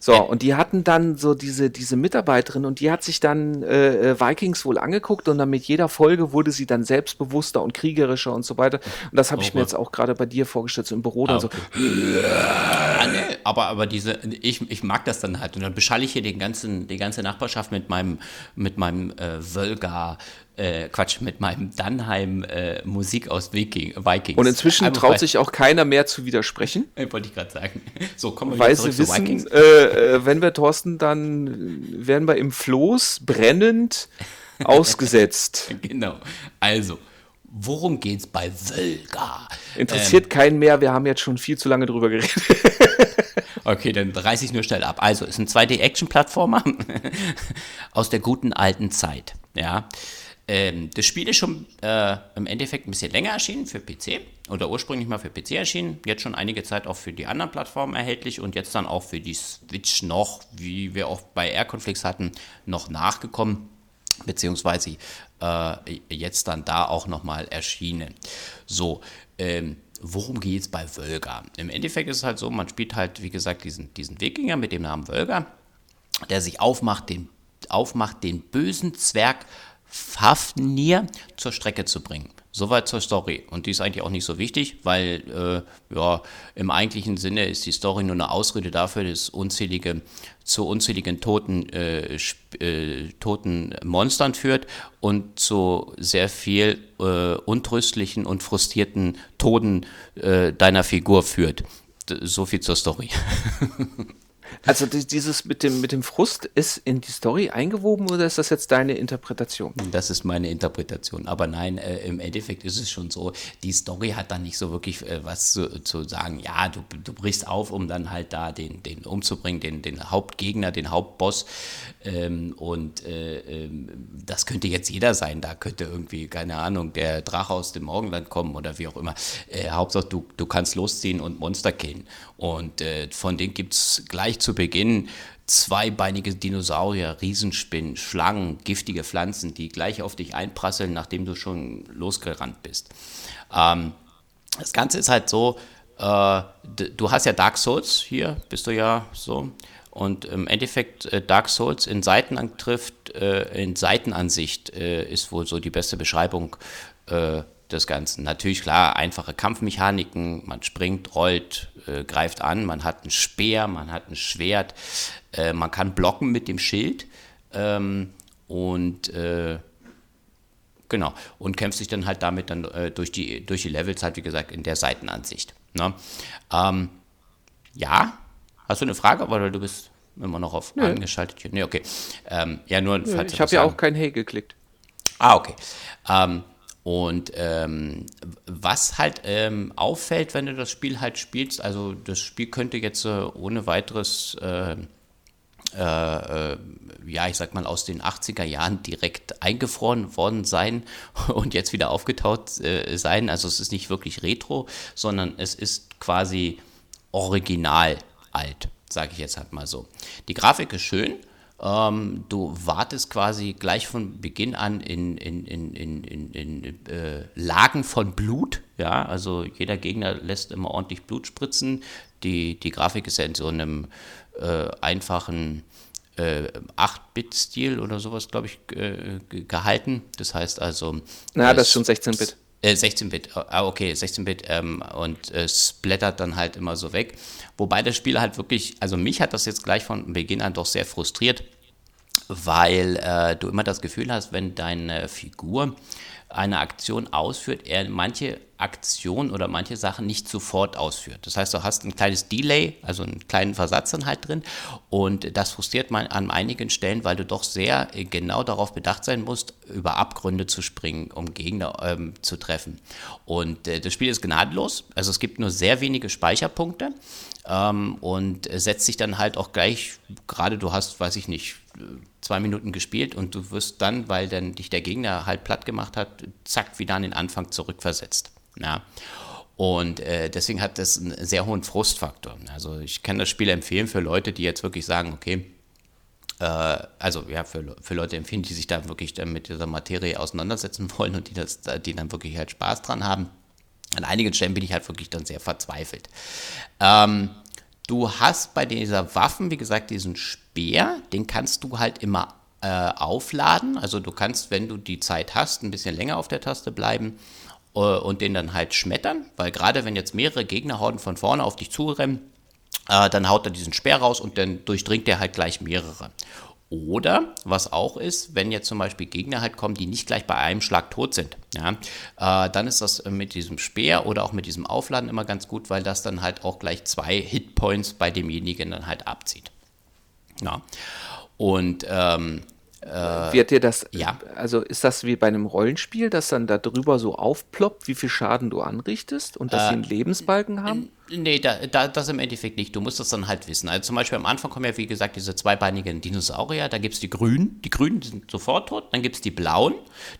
So, und die hatten dann so diese, diese Mitarbeiterin und die hat sich dann äh, äh, Vikings wohl angeguckt und dann mit jeder Folge wurde sie dann selbstbewusster und kriegerischer und so weiter. Und das habe oh, ich mir jetzt auch gerade bei dir vorgestellt, so im Büro ah, okay. so. Nee, aber, aber diese, ich, ich mag das dann halt. Und dann beschalle ich hier den ganzen, die ganze Nachbarschaft mit meinem, mit meinem äh, Völga äh, Quatsch, mit meinem Dannheim äh, Musik aus Viking, Vikings. Und inzwischen Einfach traut sich auch keiner mehr zu widersprechen. Wollte ich gerade sagen. So, kommen wir Weil zurück sie wissen, Vikings. Äh, äh, wenn wir Thorsten, dann werden wir im Floß brennend ausgesetzt. Genau. Also, worum geht's bei Völga? Interessiert ähm, keinen mehr, wir haben jetzt schon viel zu lange drüber geredet. Okay, dann reiße ich nur schnell ab. Also, ist ein 2D-Action-Plattformer aus der guten alten Zeit. Ja. Ähm, das Spiel ist schon äh, im Endeffekt ein bisschen länger erschienen für PC oder ursprünglich mal für PC erschienen, jetzt schon einige Zeit auch für die anderen Plattformen erhältlich und jetzt dann auch für die Switch noch, wie wir auch bei Air Conflicts hatten, noch nachgekommen, beziehungsweise äh, jetzt dann da auch nochmal erschienen. So, ähm, worum geht es bei Völga? Im Endeffekt ist es halt so, man spielt halt, wie gesagt, diesen, diesen Wikinger mit dem Namen Völga, der sich aufmacht, den, aufmacht, den bösen Zwerg Fafnir zur Strecke zu bringen. Soweit zur Story. Und die ist eigentlich auch nicht so wichtig, weil äh, ja, im eigentlichen Sinne ist die Story nur eine Ausrede dafür, dass unzählige zu unzähligen toten, äh, äh, toten Monstern führt und zu sehr viel äh, untröstlichen und frustrierten Toten äh, deiner Figur führt. So viel zur Story. Also dieses mit dem, mit dem Frust ist in die Story eingewoben oder ist das jetzt deine Interpretation? Das ist meine Interpretation. Aber nein, äh, im Endeffekt ist es schon so, die Story hat dann nicht so wirklich äh, was zu, zu, sagen. Ja, du, du brichst auf, um dann halt da den, den umzubringen, den, den Hauptgegner, den Hauptboss. Ähm, und äh, äh, das könnte jetzt jeder sein. Da könnte irgendwie, keine Ahnung, der Drache aus dem Morgenland kommen oder wie auch immer. Äh, Hauptsache, du, du kannst losziehen und Monster killen. Und äh, von denen gibt es gleich zu Beginn zweibeinige Dinosaurier, Riesenspinnen, Schlangen, giftige Pflanzen, die gleich auf dich einprasseln, nachdem du schon losgerannt bist. Ähm, das Ganze ist halt so, äh, du hast ja Dark Souls hier, bist du ja so. Und im Endeffekt äh, Dark Souls in Seitenantrift, äh, in Seitenansicht äh, ist wohl so die beste Beschreibung äh, des Ganzen. Natürlich klar, einfache Kampfmechaniken, man springt, rollt, äh, greift an, man hat ein Speer, man hat ein Schwert, äh, man kann blocken mit dem Schild ähm, und äh, genau, und kämpft sich dann halt damit dann äh, durch, die, durch die Levels halt, wie gesagt, in der Seitenansicht. Ne? Ähm, ja, hast du eine Frage, oder du bist immer noch auf Nö. angeschaltet? Nee, okay. Ähm, ja, nur, Nö, ich habe ja auch kein Hey geklickt. Ah, okay. Ähm, und ähm, was halt ähm, auffällt, wenn du das Spiel halt spielst, also das Spiel könnte jetzt äh, ohne weiteres, äh, äh, ja, ich sag mal, aus den 80er Jahren direkt eingefroren worden sein und jetzt wieder aufgetaut äh, sein. Also es ist nicht wirklich retro, sondern es ist quasi original alt, sage ich jetzt halt mal so. Die Grafik ist schön, ähm, du wartest quasi gleich von Beginn an in, in, in, in, in, in äh, Lagen von Blut. Ja, also jeder Gegner lässt immer ordentlich Blut spritzen. Die, die Grafik ist ja in so einem äh, einfachen äh, 8-Bit-Stil oder sowas, glaube ich, äh, gehalten. Das heißt also. Na, das ist schon 16-Bit. Äh, 16-Bit, ah, okay, 16-Bit ähm, und äh, splattert dann halt immer so weg. Wobei das Spiel halt wirklich, also mich hat das jetzt gleich von Beginn an doch sehr frustriert, weil äh, du immer das Gefühl hast, wenn deine Figur eine Aktion ausführt, er manche Aktionen oder manche Sachen nicht sofort ausführt. Das heißt, du hast ein kleines Delay, also einen kleinen Versatz dann halt drin und das frustriert man an einigen Stellen, weil du doch sehr äh, genau darauf bedacht sein musst, über Abgründe zu springen, um Gegner ähm, zu treffen. Und äh, das Spiel ist gnadenlos, also es gibt nur sehr wenige Speicherpunkte ähm, und setzt sich dann halt auch gleich, gerade du hast, weiß ich nicht, zwei Minuten gespielt und du wirst dann, weil dann dich der Gegner halt platt gemacht hat, zack, wieder an den Anfang zurückversetzt. Ja. Und äh, deswegen hat das einen sehr hohen Frustfaktor. Also ich kann das Spiel empfehlen für Leute, die jetzt wirklich sagen, okay, äh, also ja, für, für Leute empfehlen, die sich da wirklich mit dieser Materie auseinandersetzen wollen und die, das, die dann wirklich halt Spaß dran haben. An einigen Stellen bin ich halt wirklich dann sehr verzweifelt. Ähm, du hast bei dieser Waffen, wie gesagt, diesen Speer, den kannst du halt immer äh, aufladen. Also du kannst, wenn du die Zeit hast, ein bisschen länger auf der Taste bleiben äh, und den dann halt schmettern, weil gerade wenn jetzt mehrere Gegnerhorden von vorne auf dich zurennen, äh, dann haut er diesen Speer raus und dann durchdringt er halt gleich mehrere. Oder was auch ist, wenn jetzt zum Beispiel Gegner halt kommen, die nicht gleich bei einem Schlag tot sind, ja, äh, dann ist das mit diesem Speer oder auch mit diesem Aufladen immer ganz gut, weil das dann halt auch gleich zwei Hitpoints bei demjenigen dann halt abzieht. Ja. Und ähm, äh, Wird dir das, ja. also ist das wie bei einem Rollenspiel, dass dann da drüber so aufploppt, wie viel Schaden du anrichtest und dass äh, sie einen Lebensbalken haben? Nee, da, da, das im Endeffekt nicht. Du musst das dann halt wissen. Also zum Beispiel am Anfang kommen ja, wie gesagt, diese zweibeinigen Dinosaurier. Da gibt es die Grünen. Die Grünen sind sofort tot. Dann gibt es die Blauen.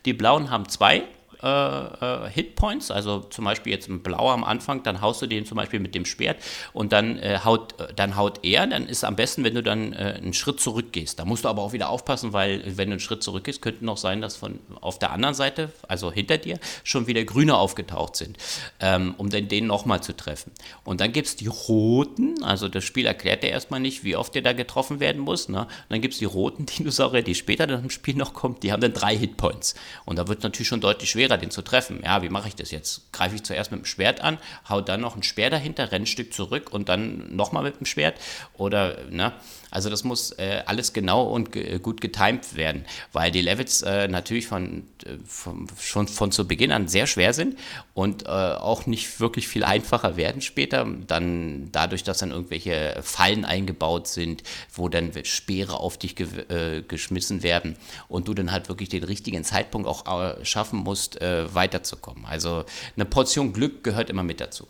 Die Blauen haben zwei äh, äh, Hitpoints, also zum Beispiel jetzt ein Blauer am Anfang, dann haust du den zum Beispiel mit dem Schwert und dann, äh, haut, äh, dann haut er, dann ist es am besten, wenn du dann äh, einen Schritt zurückgehst. Da musst du aber auch wieder aufpassen, weil wenn du einen Schritt zurückgehst, könnte noch sein, dass von auf der anderen Seite, also hinter dir, schon wieder Grüne aufgetaucht sind, ähm, um dann den nochmal zu treffen. Und dann gibt es die Roten, also das Spiel erklärt dir erstmal nicht, wie oft der da getroffen werden muss. Ne? Und dann gibt es die roten Dinosaurier, die später dann im Spiel noch kommen, die haben dann drei Hitpoints. Und da wird natürlich schon deutlich schwerer schwerer, den zu treffen. Ja, wie mache ich das jetzt? Greife ich zuerst mit dem Schwert an, hau dann noch ein Speer dahinter, renne ein Stück zurück und dann nochmal mit dem Schwert? Oder, ne? Also das muss äh, alles genau und ge gut getimt werden, weil die Levels äh, natürlich von, äh, von, schon von zu Beginn an sehr schwer sind und äh, auch nicht wirklich viel einfacher werden später. Dann dadurch, dass dann irgendwelche Fallen eingebaut sind, wo dann Speere auf dich ge äh, geschmissen werden und du dann halt wirklich den richtigen Zeitpunkt auch äh, schaffen musst, weiterzukommen. Also eine Portion Glück gehört immer mit dazu.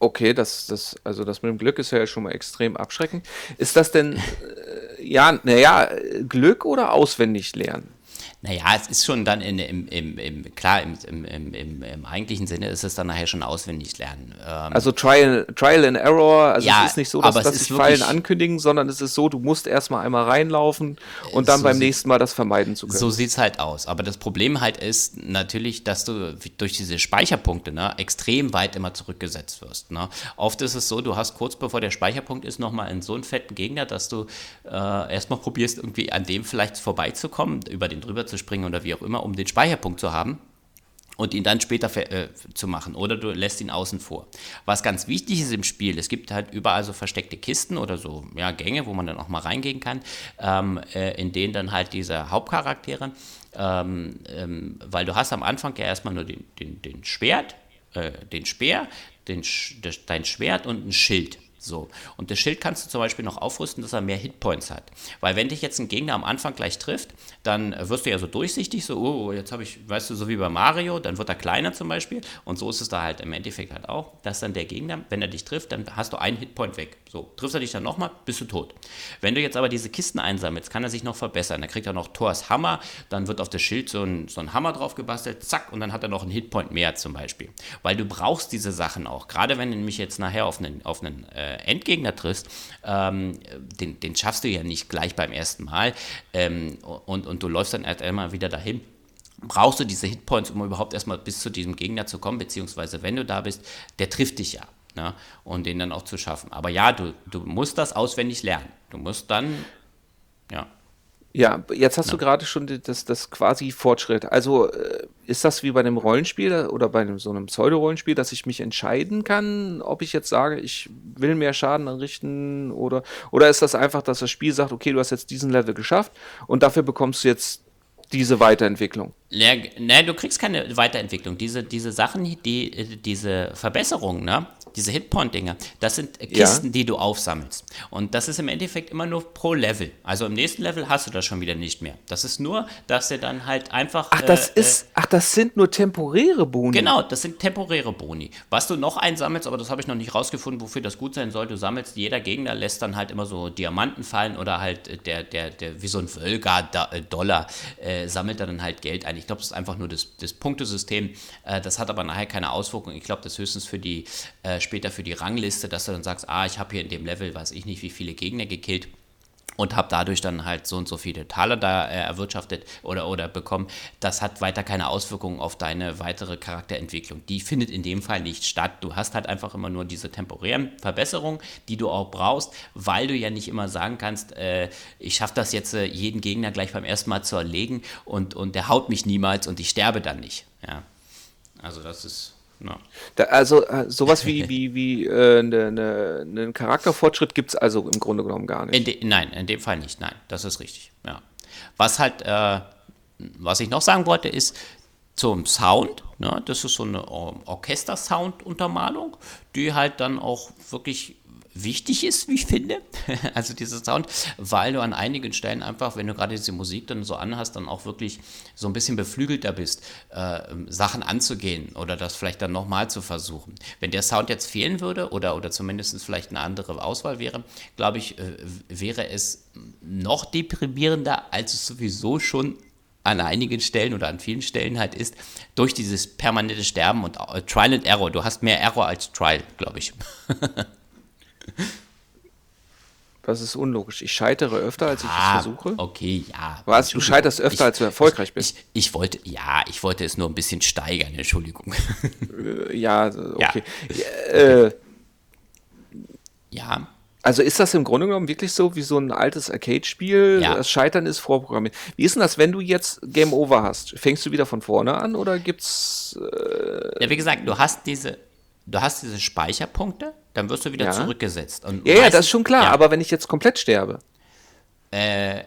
Okay, das, das, also das mit dem Glück ist ja schon mal extrem abschreckend. Ist das denn, äh, ja, naja, Glück oder auswendig lernen? Naja, es ist schon dann in, im, im, im, klar, im, im, eigentlichen Sinne ist es dann nachher schon auswendig lernen. Ähm also Trial, Trial and Error, also ja, es ist nicht so, dass, dass sich Fallen ankündigen, sondern es ist so, du musst erstmal einmal reinlaufen und dann so beim nächsten Mal das vermeiden zu können. So sieht es halt aus. Aber das Problem halt ist natürlich, dass du durch diese Speicherpunkte ne, extrem weit immer zurückgesetzt wirst. Ne? Oft ist es so, du hast kurz bevor der Speicherpunkt ist, nochmal einen so einen fetten Gegner, dass du äh, erstmal probierst, irgendwie an dem vielleicht vorbeizukommen, über den drüber zu springen oder wie auch immer, um den Speicherpunkt zu haben und ihn dann später äh, zu machen oder du lässt ihn außen vor. Was ganz wichtig ist im Spiel, es gibt halt überall so versteckte Kisten oder so ja, Gänge, wo man dann auch mal reingehen kann, ähm, äh, in denen dann halt diese Hauptcharaktere, ähm, ähm, weil du hast am Anfang ja erstmal nur den, den, den Schwert, äh, den Speer, den, dein Schwert und ein Schild. So. Und das Schild kannst du zum Beispiel noch aufrüsten, dass er mehr Hitpoints hat. Weil wenn dich jetzt ein Gegner am Anfang gleich trifft, dann wirst du ja so durchsichtig, so, oh, jetzt habe ich, weißt du, so wie bei Mario, dann wird er kleiner zum Beispiel. Und so ist es da halt im Endeffekt halt auch, dass dann der Gegner, wenn er dich trifft, dann hast du einen Hitpoint weg. So, trifft er dich dann nochmal, bist du tot. Wenn du jetzt aber diese Kisten einsammelst, kann er sich noch verbessern. Dann kriegt er noch Thors Hammer, dann wird auf das Schild so ein, so ein Hammer drauf gebastelt, zack, und dann hat er noch einen Hitpoint mehr zum Beispiel. Weil du brauchst diese Sachen auch. Gerade wenn du mich jetzt nachher auf einen, auf einen äh, Endgegner triffst, ähm, den, den schaffst du ja nicht gleich beim ersten Mal ähm, und, und du läufst dann erst einmal wieder dahin brauchst du diese Hitpoints, um überhaupt erstmal bis zu diesem Gegner zu kommen, beziehungsweise wenn du da bist, der trifft dich ja. Ne? Und den dann auch zu schaffen. Aber ja, du, du musst das auswendig lernen. Du musst dann, ja. Ja, jetzt hast ja. du gerade schon das, das quasi Fortschritt. Also äh, ist das wie bei einem Rollenspiel oder bei einem, so einem Pseudo-Rollenspiel, dass ich mich entscheiden kann, ob ich jetzt sage, ich will mehr Schaden anrichten oder, oder ist das einfach, dass das Spiel sagt, okay, du hast jetzt diesen Level geschafft und dafür bekommst du jetzt diese Weiterentwicklung? Ne, du kriegst keine Weiterentwicklung. Diese, diese Sachen, die, diese Verbesserungen, ne? Diese Hitpoint-Dinger, das sind Kisten, ja. die du aufsammelst. Und das ist im Endeffekt immer nur pro Level. Also im nächsten Level hast du das schon wieder nicht mehr. Das ist nur, dass er dann halt einfach. Ach, das äh, ist, ach, das sind nur temporäre Boni. Genau, das sind temporäre Boni. Was du noch einsammelst, aber das habe ich noch nicht rausgefunden, wofür das gut sein soll. Du sammelst, jeder Gegner lässt dann halt immer so Diamanten fallen oder halt der, der, der wie so ein Völker-Dollar äh, sammelt dann halt Geld ein. Ich glaube, das ist einfach nur das, das Punktesystem. Äh, das hat aber nachher keine Auswirkungen. Ich glaube, das höchstens für die äh, später für die Rangliste, dass du dann sagst, ah, ich habe hier in dem Level, weiß ich nicht, wie viele Gegner gekillt und habe dadurch dann halt so und so viele Taler da äh, erwirtschaftet oder, oder bekommen. Das hat weiter keine Auswirkungen auf deine weitere Charakterentwicklung. Die findet in dem Fall nicht statt. Du hast halt einfach immer nur diese temporären Verbesserungen, die du auch brauchst, weil du ja nicht immer sagen kannst, äh, ich schaffe das jetzt, äh, jeden Gegner gleich beim ersten Mal zu erlegen und, und der haut mich niemals und ich sterbe dann nicht. Ja. Also das ist ja. Da, also äh, sowas wie, wie, wie äh, ne, ne, einen Charakterfortschritt gibt es also im Grunde genommen gar nicht. In de, nein, in dem Fall nicht. Nein, das ist richtig. Ja. Was halt, äh, was ich noch sagen wollte, ist zum Sound. Ne, das ist so eine Orchester-Sound-Untermalung, die halt dann auch wirklich wichtig ist, wie ich finde, also dieser Sound, weil du an einigen Stellen einfach, wenn du gerade diese Musik dann so anhast, dann auch wirklich so ein bisschen beflügelter bist, äh, Sachen anzugehen oder das vielleicht dann nochmal zu versuchen. Wenn der Sound jetzt fehlen würde oder, oder zumindest vielleicht eine andere Auswahl wäre, glaube ich, äh, wäre es noch deprimierender, als es sowieso schon an einigen Stellen oder an vielen Stellen halt ist, durch dieses permanente Sterben und äh, Trial and Error. Du hast mehr Error als Trial, glaube ich. Das ist unlogisch. Ich scheitere öfter, als ich ah, es versuche. Okay, ja. Was? Du scheiterst öfter, ich, als du erfolgreich bist. Ich, ich, wollte, ja, ich wollte es nur ein bisschen steigern, Entschuldigung. Äh, ja, okay. Ja. Äh, ja. Also ist das im Grunde genommen wirklich so wie so ein altes Arcade-Spiel? Ja. Das Scheitern ist vorprogrammiert. Wie ist denn das, wenn du jetzt Game Over hast? Fängst du wieder von vorne an oder gibt's. Äh, Ja, wie gesagt, du hast diese, du hast diese Speicherpunkte, dann wirst du wieder Ja. zurückgesetzt. Und ja, ja, das ist schon klar, ja, aber wenn ich jetzt komplett sterbe. Äh,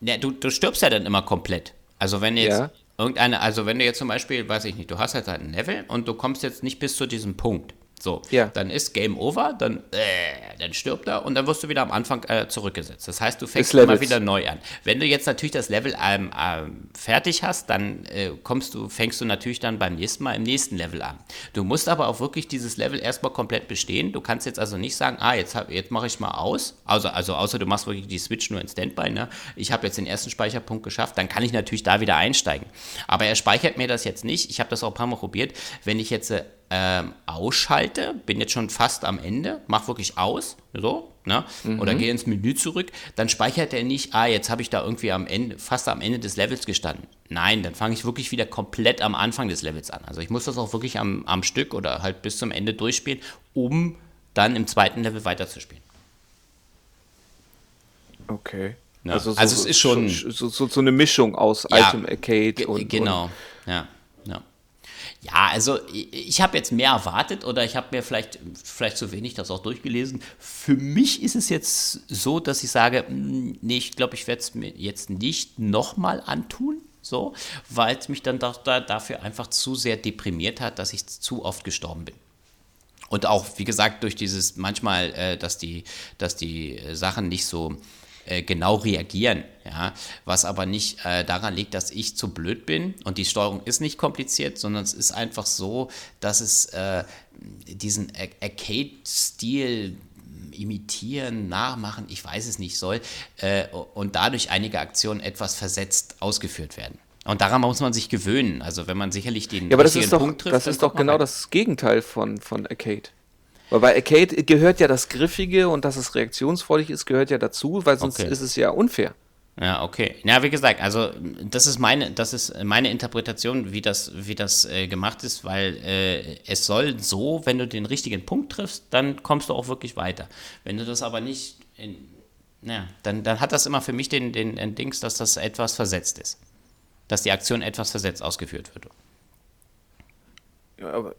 ja, du, du stirbst ja dann immer komplett. Also wenn jetzt irgendeine, also wenn du jetzt zum Beispiel, weiß ich nicht, du hast halt ein Level und du kommst jetzt nicht bis zu diesem Punkt. So, Ja. dann ist Game Over, dann, äh, dann stirbt er und dann wirst du wieder am Anfang äh, zurückgesetzt. Das heißt, du fängst immer wieder neu an. Wenn du jetzt natürlich das Level ähm, ähm, fertig hast, dann äh, kommst du, fängst du natürlich dann beim nächsten Mal im nächsten Level an. Du musst aber auch wirklich dieses Level erstmal komplett bestehen. Du kannst jetzt also nicht sagen, ah, jetzt, hab- jetzt mache ich mal aus. Also, also außer du machst wirklich die Switch nur in Standby. Ne? Ich habe jetzt den ersten Speicherpunkt geschafft, dann kann ich natürlich da wieder einsteigen. Aber er speichert mir das jetzt nicht. Ich habe das auch ein paar Mal probiert. Wenn ich jetzt äh, ähm, ausschalte, bin jetzt schon fast am Ende, mach wirklich aus, so, ne? oder gehe ins Menü zurück, dann speichert er nicht, ah, jetzt habe ich da irgendwie am Ende, fast am Ende des Levels gestanden. Nein, dann fange ich wirklich wieder komplett am Anfang des Levels an. Also ich muss das auch wirklich am, am Stück oder halt bis zum Ende durchspielen, um dann im zweiten Level weiterzuspielen. Okay. Ja. Also es ist schon- So, so, so eine Mischung aus Ja, altem Arcade und. genau, ja, ja. Ja, also ich, habe jetzt mehr erwartet oder ich habe mir vielleicht, vielleicht zu wenig das auch durchgelesen. Für mich ist es jetzt so, dass ich sage, mh, nee, ich glaube, ich werde es mir jetzt nicht nochmal antun, so, weil es mich dann doch da, dafür einfach zu sehr deprimiert hat, dass ich zu oft gestorben bin. Und auch, wie gesagt, durch dieses manchmal, äh, dass die, dass die äh, Sachen nicht so äh, genau reagieren, ja, was aber nicht äh, daran liegt, dass ich zu blöd bin und die Steuerung ist nicht kompliziert, sondern es ist einfach so, dass es äh, diesen Ar- Arcade-Stil imitieren, nachmachen, ich weiß es nicht soll, äh, und dadurch einige Aktionen etwas versetzt ausgeführt werden. Und daran muss man sich gewöhnen. Also wenn man sicherlich den Ja, aber das richtigen ist doch, Punkt trifft, das ist doch genau weiter. das Gegenteil von, von Arcade. Weil bei Arcade gehört ja das Griffige und dass es reaktionsfreudig ist, gehört ja dazu, weil sonst Okay. ist es ja unfair. Ja, okay. Ja, wie gesagt, also das ist meine, das ist meine Interpretation, wie das, wie das äh, gemacht ist, weil äh, es soll so, wenn du den richtigen Punkt triffst, dann kommst du auch wirklich weiter. Wenn du das aber nicht, in, ja, dann, dann hat das immer für mich den, den, den Dings, dass das etwas versetzt ist. Dass die Aktion etwas versetzt ausgeführt wird. Ja, aber,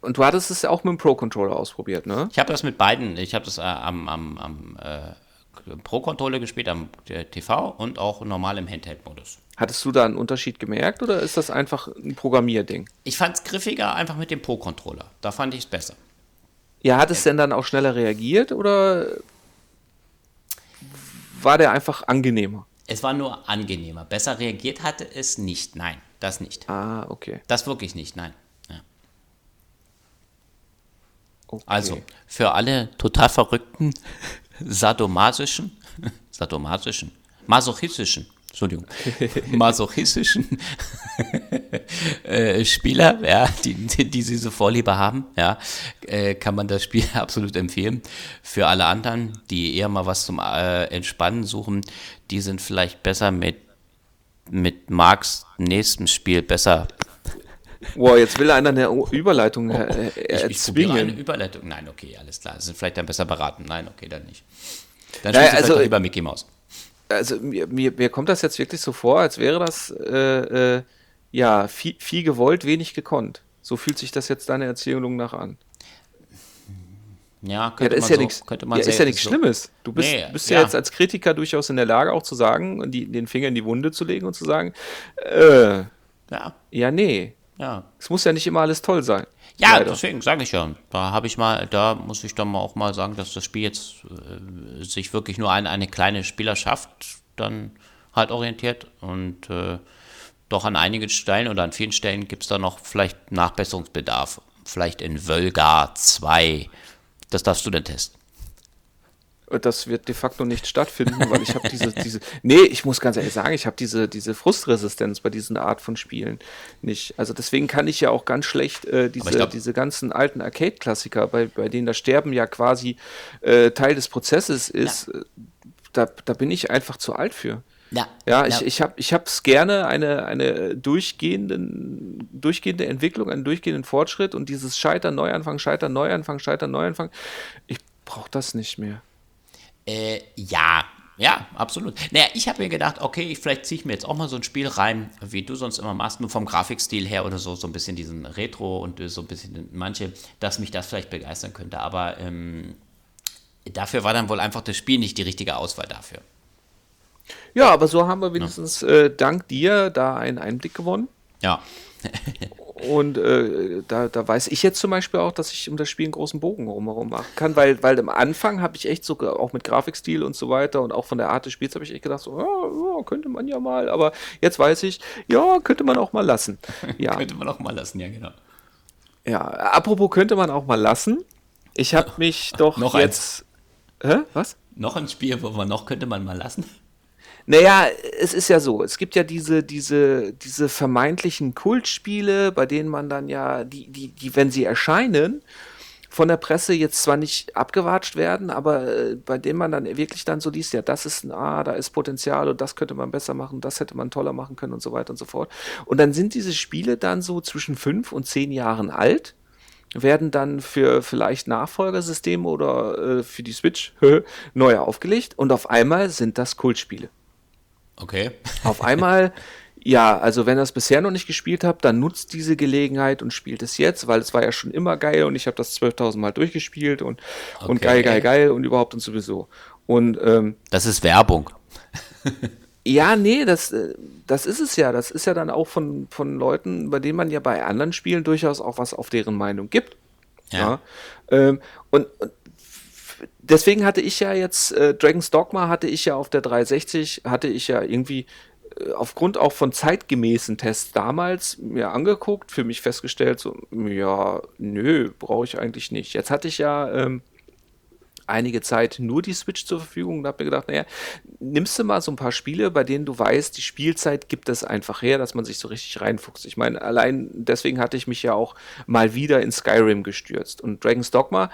und du hattest es ja auch mit dem Pro-Controller ausprobiert, ne? Ich habe das mit beiden, ich habe das äh, am, am, am äh, Pro-Controller gespielt, am äh, TV und auch normal im Handheld-Modus. Hattest du da einen Unterschied gemerkt oder ist das einfach ein Programmierding? Ich fand es griffiger einfach mit dem Pro-Controller. Da fand ich es besser. Ja, hat es denn dann auch schneller reagiert oder war der einfach angenehmer? Es war nur angenehmer. Besser reagiert hatte es nicht. Nein, das nicht. Ah, okay. Das wirklich nicht. Nein. Ja. Okay. Also, für alle total verrückten, sadomasischen, sadomasischen, masochistischen, Entschuldigung, masochistischen äh, Spieler, ja, die, die diese Vorliebe haben, ja, äh, kann man das Spiel absolut empfehlen. Für alle anderen, die eher mal was zum äh, Entspannen suchen, die sind vielleicht besser mit, mit Marks nächstem Spiel besser Wow, jetzt will einer eine Überleitung äh, Oh, Ich, ich probiere eine erzwingen. Überleitung. Nein, okay, alles klar. Sind vielleicht dann besser beraten. Nein, okay, dann nicht. Dann Naja, also- vielleicht lieber Mickey Mouse. Also mir, mir, mir kommt das jetzt wirklich so vor, als wäre das äh, äh, ja viel, viel gewollt, wenig gekonnt. So fühlt sich das jetzt deine Erzählung nach an. Ja, Ja, könnte ist man ja so, nichts. könnte man Ja, ist ja nichts so- Schlimmes. Du bist, Nee, bist ja. ja. jetzt als Kritiker durchaus in der Lage, auch zu sagen und die, den Finger in die Wunde zu legen und zu sagen, äh, Ja, ja, nee. Ja. Es muss ja nicht immer alles toll sein. Ja, Leider. deswegen sage ich ja. Da habe ich mal, da muss ich dann mal auch mal sagen, dass das Spiel jetzt äh, sich wirklich nur an eine kleine Spielerschaft dann halt orientiert und äh, doch an einigen Stellen oder an vielen Stellen gibt es da noch vielleicht Nachbesserungsbedarf. Vielleicht in Völgar 2. Das darfst du dann testen. Das wird de facto nicht stattfinden, weil ich habe diese, diese. Nee, ich muss ganz ehrlich sagen, ich habe diese, diese Frustresistenz bei diesen Art von Spielen nicht. Also deswegen kann ich ja auch ganz schlecht äh, diese, glaub- diese ganzen alten Arcade-Klassiker, bei, bei denen das Sterben ja quasi äh, Teil des Prozesses ist, äh, da, da bin ich einfach zu alt für. Ja, Ja, ich, ich habe ich hab's gerne eine, eine durchgehenden, durchgehende Entwicklung, einen durchgehenden Fortschritt und dieses Scheitern, Neuanfang, Scheitern, Neuanfang, Scheitern, Neuanfang. Ich brauche das nicht mehr. Äh, ja, ja, absolut. Naja, ich habe mir gedacht, okay, vielleicht ziehe ich mir jetzt auch mal so ein Spiel rein, wie du sonst immer machst, nur vom Grafikstil her oder so, so ein bisschen diesen Retro und so ein bisschen manche, dass mich das vielleicht begeistern könnte. Aber ähm, dafür war dann wohl einfach das Spiel nicht die richtige Auswahl dafür. Ja, aber so haben wir wenigstens ja. äh, dank dir da einen Einblick gewonnen. Ja. Und äh, da, da weiß ich jetzt zum Beispiel auch, dass ich um das Spiel einen großen Bogen rumherum machen kann, weil, weil am Anfang habe ich echt so, auch mit Grafikstil und so weiter und auch von der Art des Spiels habe ich echt gedacht, so, ja, könnte man ja mal, aber jetzt weiß ich, ja, könnte man auch mal lassen. Ja. könnte man auch mal lassen, ja, genau. Ja, apropos könnte man auch mal lassen. Ich habe mich doch noch jetzt. Eins. Hä? Was? Noch ein Spiel, wo man noch könnte man mal lassen. Naja, es ist ja so, es gibt ja diese, diese, diese vermeintlichen Kultspiele, bei denen man dann ja, die, die, die, wenn sie erscheinen, von der Presse jetzt zwar nicht abgewatscht werden, aber äh, bei denen man dann wirklich dann so liest, ja, das ist ein, ah, da ist Potenzial und das könnte man besser machen, das hätte man toller machen können und so weiter und so fort. Und dann sind diese Spiele dann so zwischen fünf und zehn Jahren alt werden dann für vielleicht Nachfolgersysteme oder äh, für die Switch neu aufgelegt und auf einmal sind das Kultspiele. Okay. Auf einmal, ja, also wenn ihr es bisher noch nicht gespielt habt, dann nutzt diese Gelegenheit und spielt es jetzt, weil es war ja schon immer geil und ich habe das 12.000 Mal durchgespielt und, okay. und geil, geil, geil und überhaupt und sowieso. Und, ähm, das ist Werbung. ja, nee, das, äh, das ist es ja. Das ist ja dann auch von, von Leuten, bei denen man ja bei anderen Spielen durchaus auch was auf deren Meinung gibt. Ja. ja. Ähm, und, und deswegen hatte ich ja jetzt, äh, Dragon's Dogma hatte ich ja auf der 360, hatte ich ja irgendwie äh, aufgrund auch von zeitgemäßen Tests damals mir angeguckt, für mich festgestellt, so, ja, nö, brauche ich eigentlich nicht. Jetzt hatte ich ja ähm, einige Zeit nur die Switch zur Verfügung und habe mir gedacht, naja, nimmst du mal so ein paar Spiele, bei denen du weißt, die Spielzeit gibt es einfach her, dass man sich so richtig reinfuchst. Ich meine, allein deswegen hatte ich mich ja auch mal wieder in Skyrim gestürzt. Und Dragon's Dogma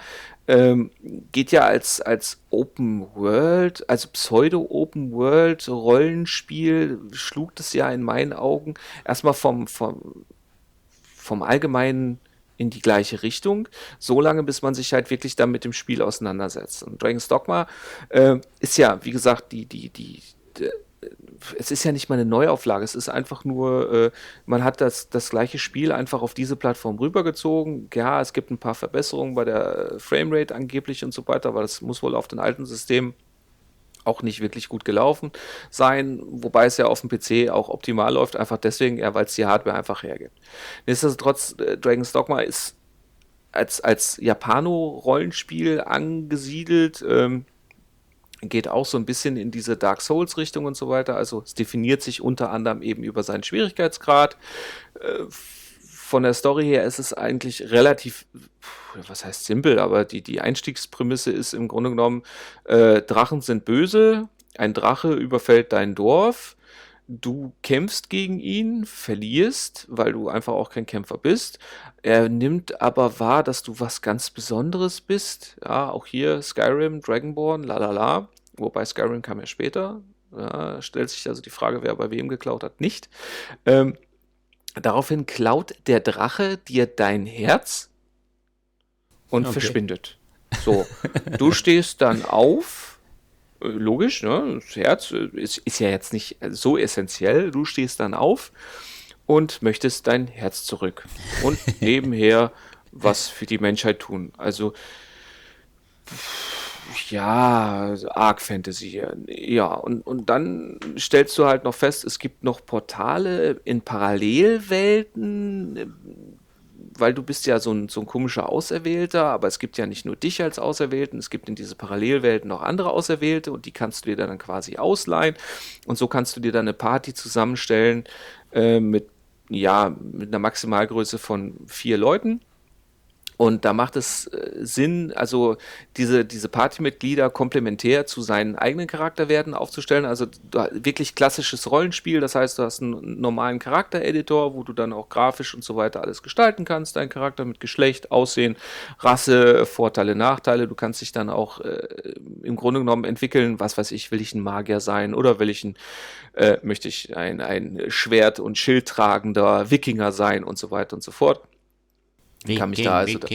ähm, geht ja als, als Open World, also Pseudo-Open World Rollenspiel, schlug das ja in meinen Augen erstmal vom, vom, vom allgemeinen in die gleiche Richtung, solange bis man sich halt wirklich dann mit dem Spiel auseinandersetzt. Und Dragon's Dogma äh, ist ja, wie gesagt, die, die, die, die, es ist ja nicht mal eine Neuauflage, es ist einfach nur, äh, man hat das, das gleiche Spiel einfach auf diese Plattform rübergezogen. Ja, es gibt ein paar Verbesserungen bei der Framerate angeblich und so weiter, aber das muss wohl auf den alten Systemen auch nicht wirklich gut gelaufen sein, wobei es ja auf dem PC auch optimal läuft, einfach deswegen, ja, weil es die Hardware einfach hergibt. Nichtsdestotrotz, äh, Dragon's Dogma ist als, als Japano-Rollenspiel angesiedelt, ähm, geht auch so ein bisschen in diese Dark Souls-Richtung und so weiter. Also es definiert sich unter anderem eben über seinen Schwierigkeitsgrad. Äh, von der Story her ist es eigentlich relativ, was heißt simpel, aber die, die Einstiegsprämisse ist im Grunde genommen, äh, Drachen sind böse, ein Drache überfällt dein Dorf, du kämpfst gegen ihn, verlierst, weil du einfach auch kein Kämpfer bist. Er nimmt aber wahr, dass du was ganz Besonderes bist. Ja, auch hier Skyrim, Dragonborn, la la la. Wobei Skyrim kam ja später. Ja, stellt sich also die Frage, wer bei wem geklaut hat, nicht. Ähm, Daraufhin klaut der Drache dir dein Herz und okay. verschwindet. So, du stehst dann auf, äh, logisch, ne? Das Herz ist, ist ja jetzt nicht so essentiell. Du stehst dann auf und möchtest dein Herz zurück und nebenher was für die Menschheit tun. Also ja, Arc Fantasy. Ja, und, und dann stellst du halt noch fest, es gibt noch Portale in Parallelwelten, weil du bist ja so ein, so ein komischer Auserwählter, aber es gibt ja nicht nur dich als Auserwählten, es gibt in diese Parallelwelten noch andere Auserwählte und die kannst du dir dann quasi ausleihen und so kannst du dir dann eine Party zusammenstellen äh, mit, ja, mit einer Maximalgröße von vier Leuten und da macht es äh, Sinn, also diese, diese Partymitglieder komplementär zu seinen eigenen Charakterwerten aufzustellen. Also wirklich klassisches Rollenspiel, das heißt, du hast einen normalen Charaktereditor, wo du dann auch grafisch und so weiter alles gestalten kannst, dein Charakter mit Geschlecht, Aussehen, Rasse, Vorteile, Nachteile. Du kannst dich dann auch äh, im Grunde genommen entwickeln, was weiß ich, will ich ein Magier sein oder will ich ein, äh, möchte ich ein, ein Schwert- und Schildtragender Wikinger sein und so weiter und so fort. Wie kann mich da also. Da,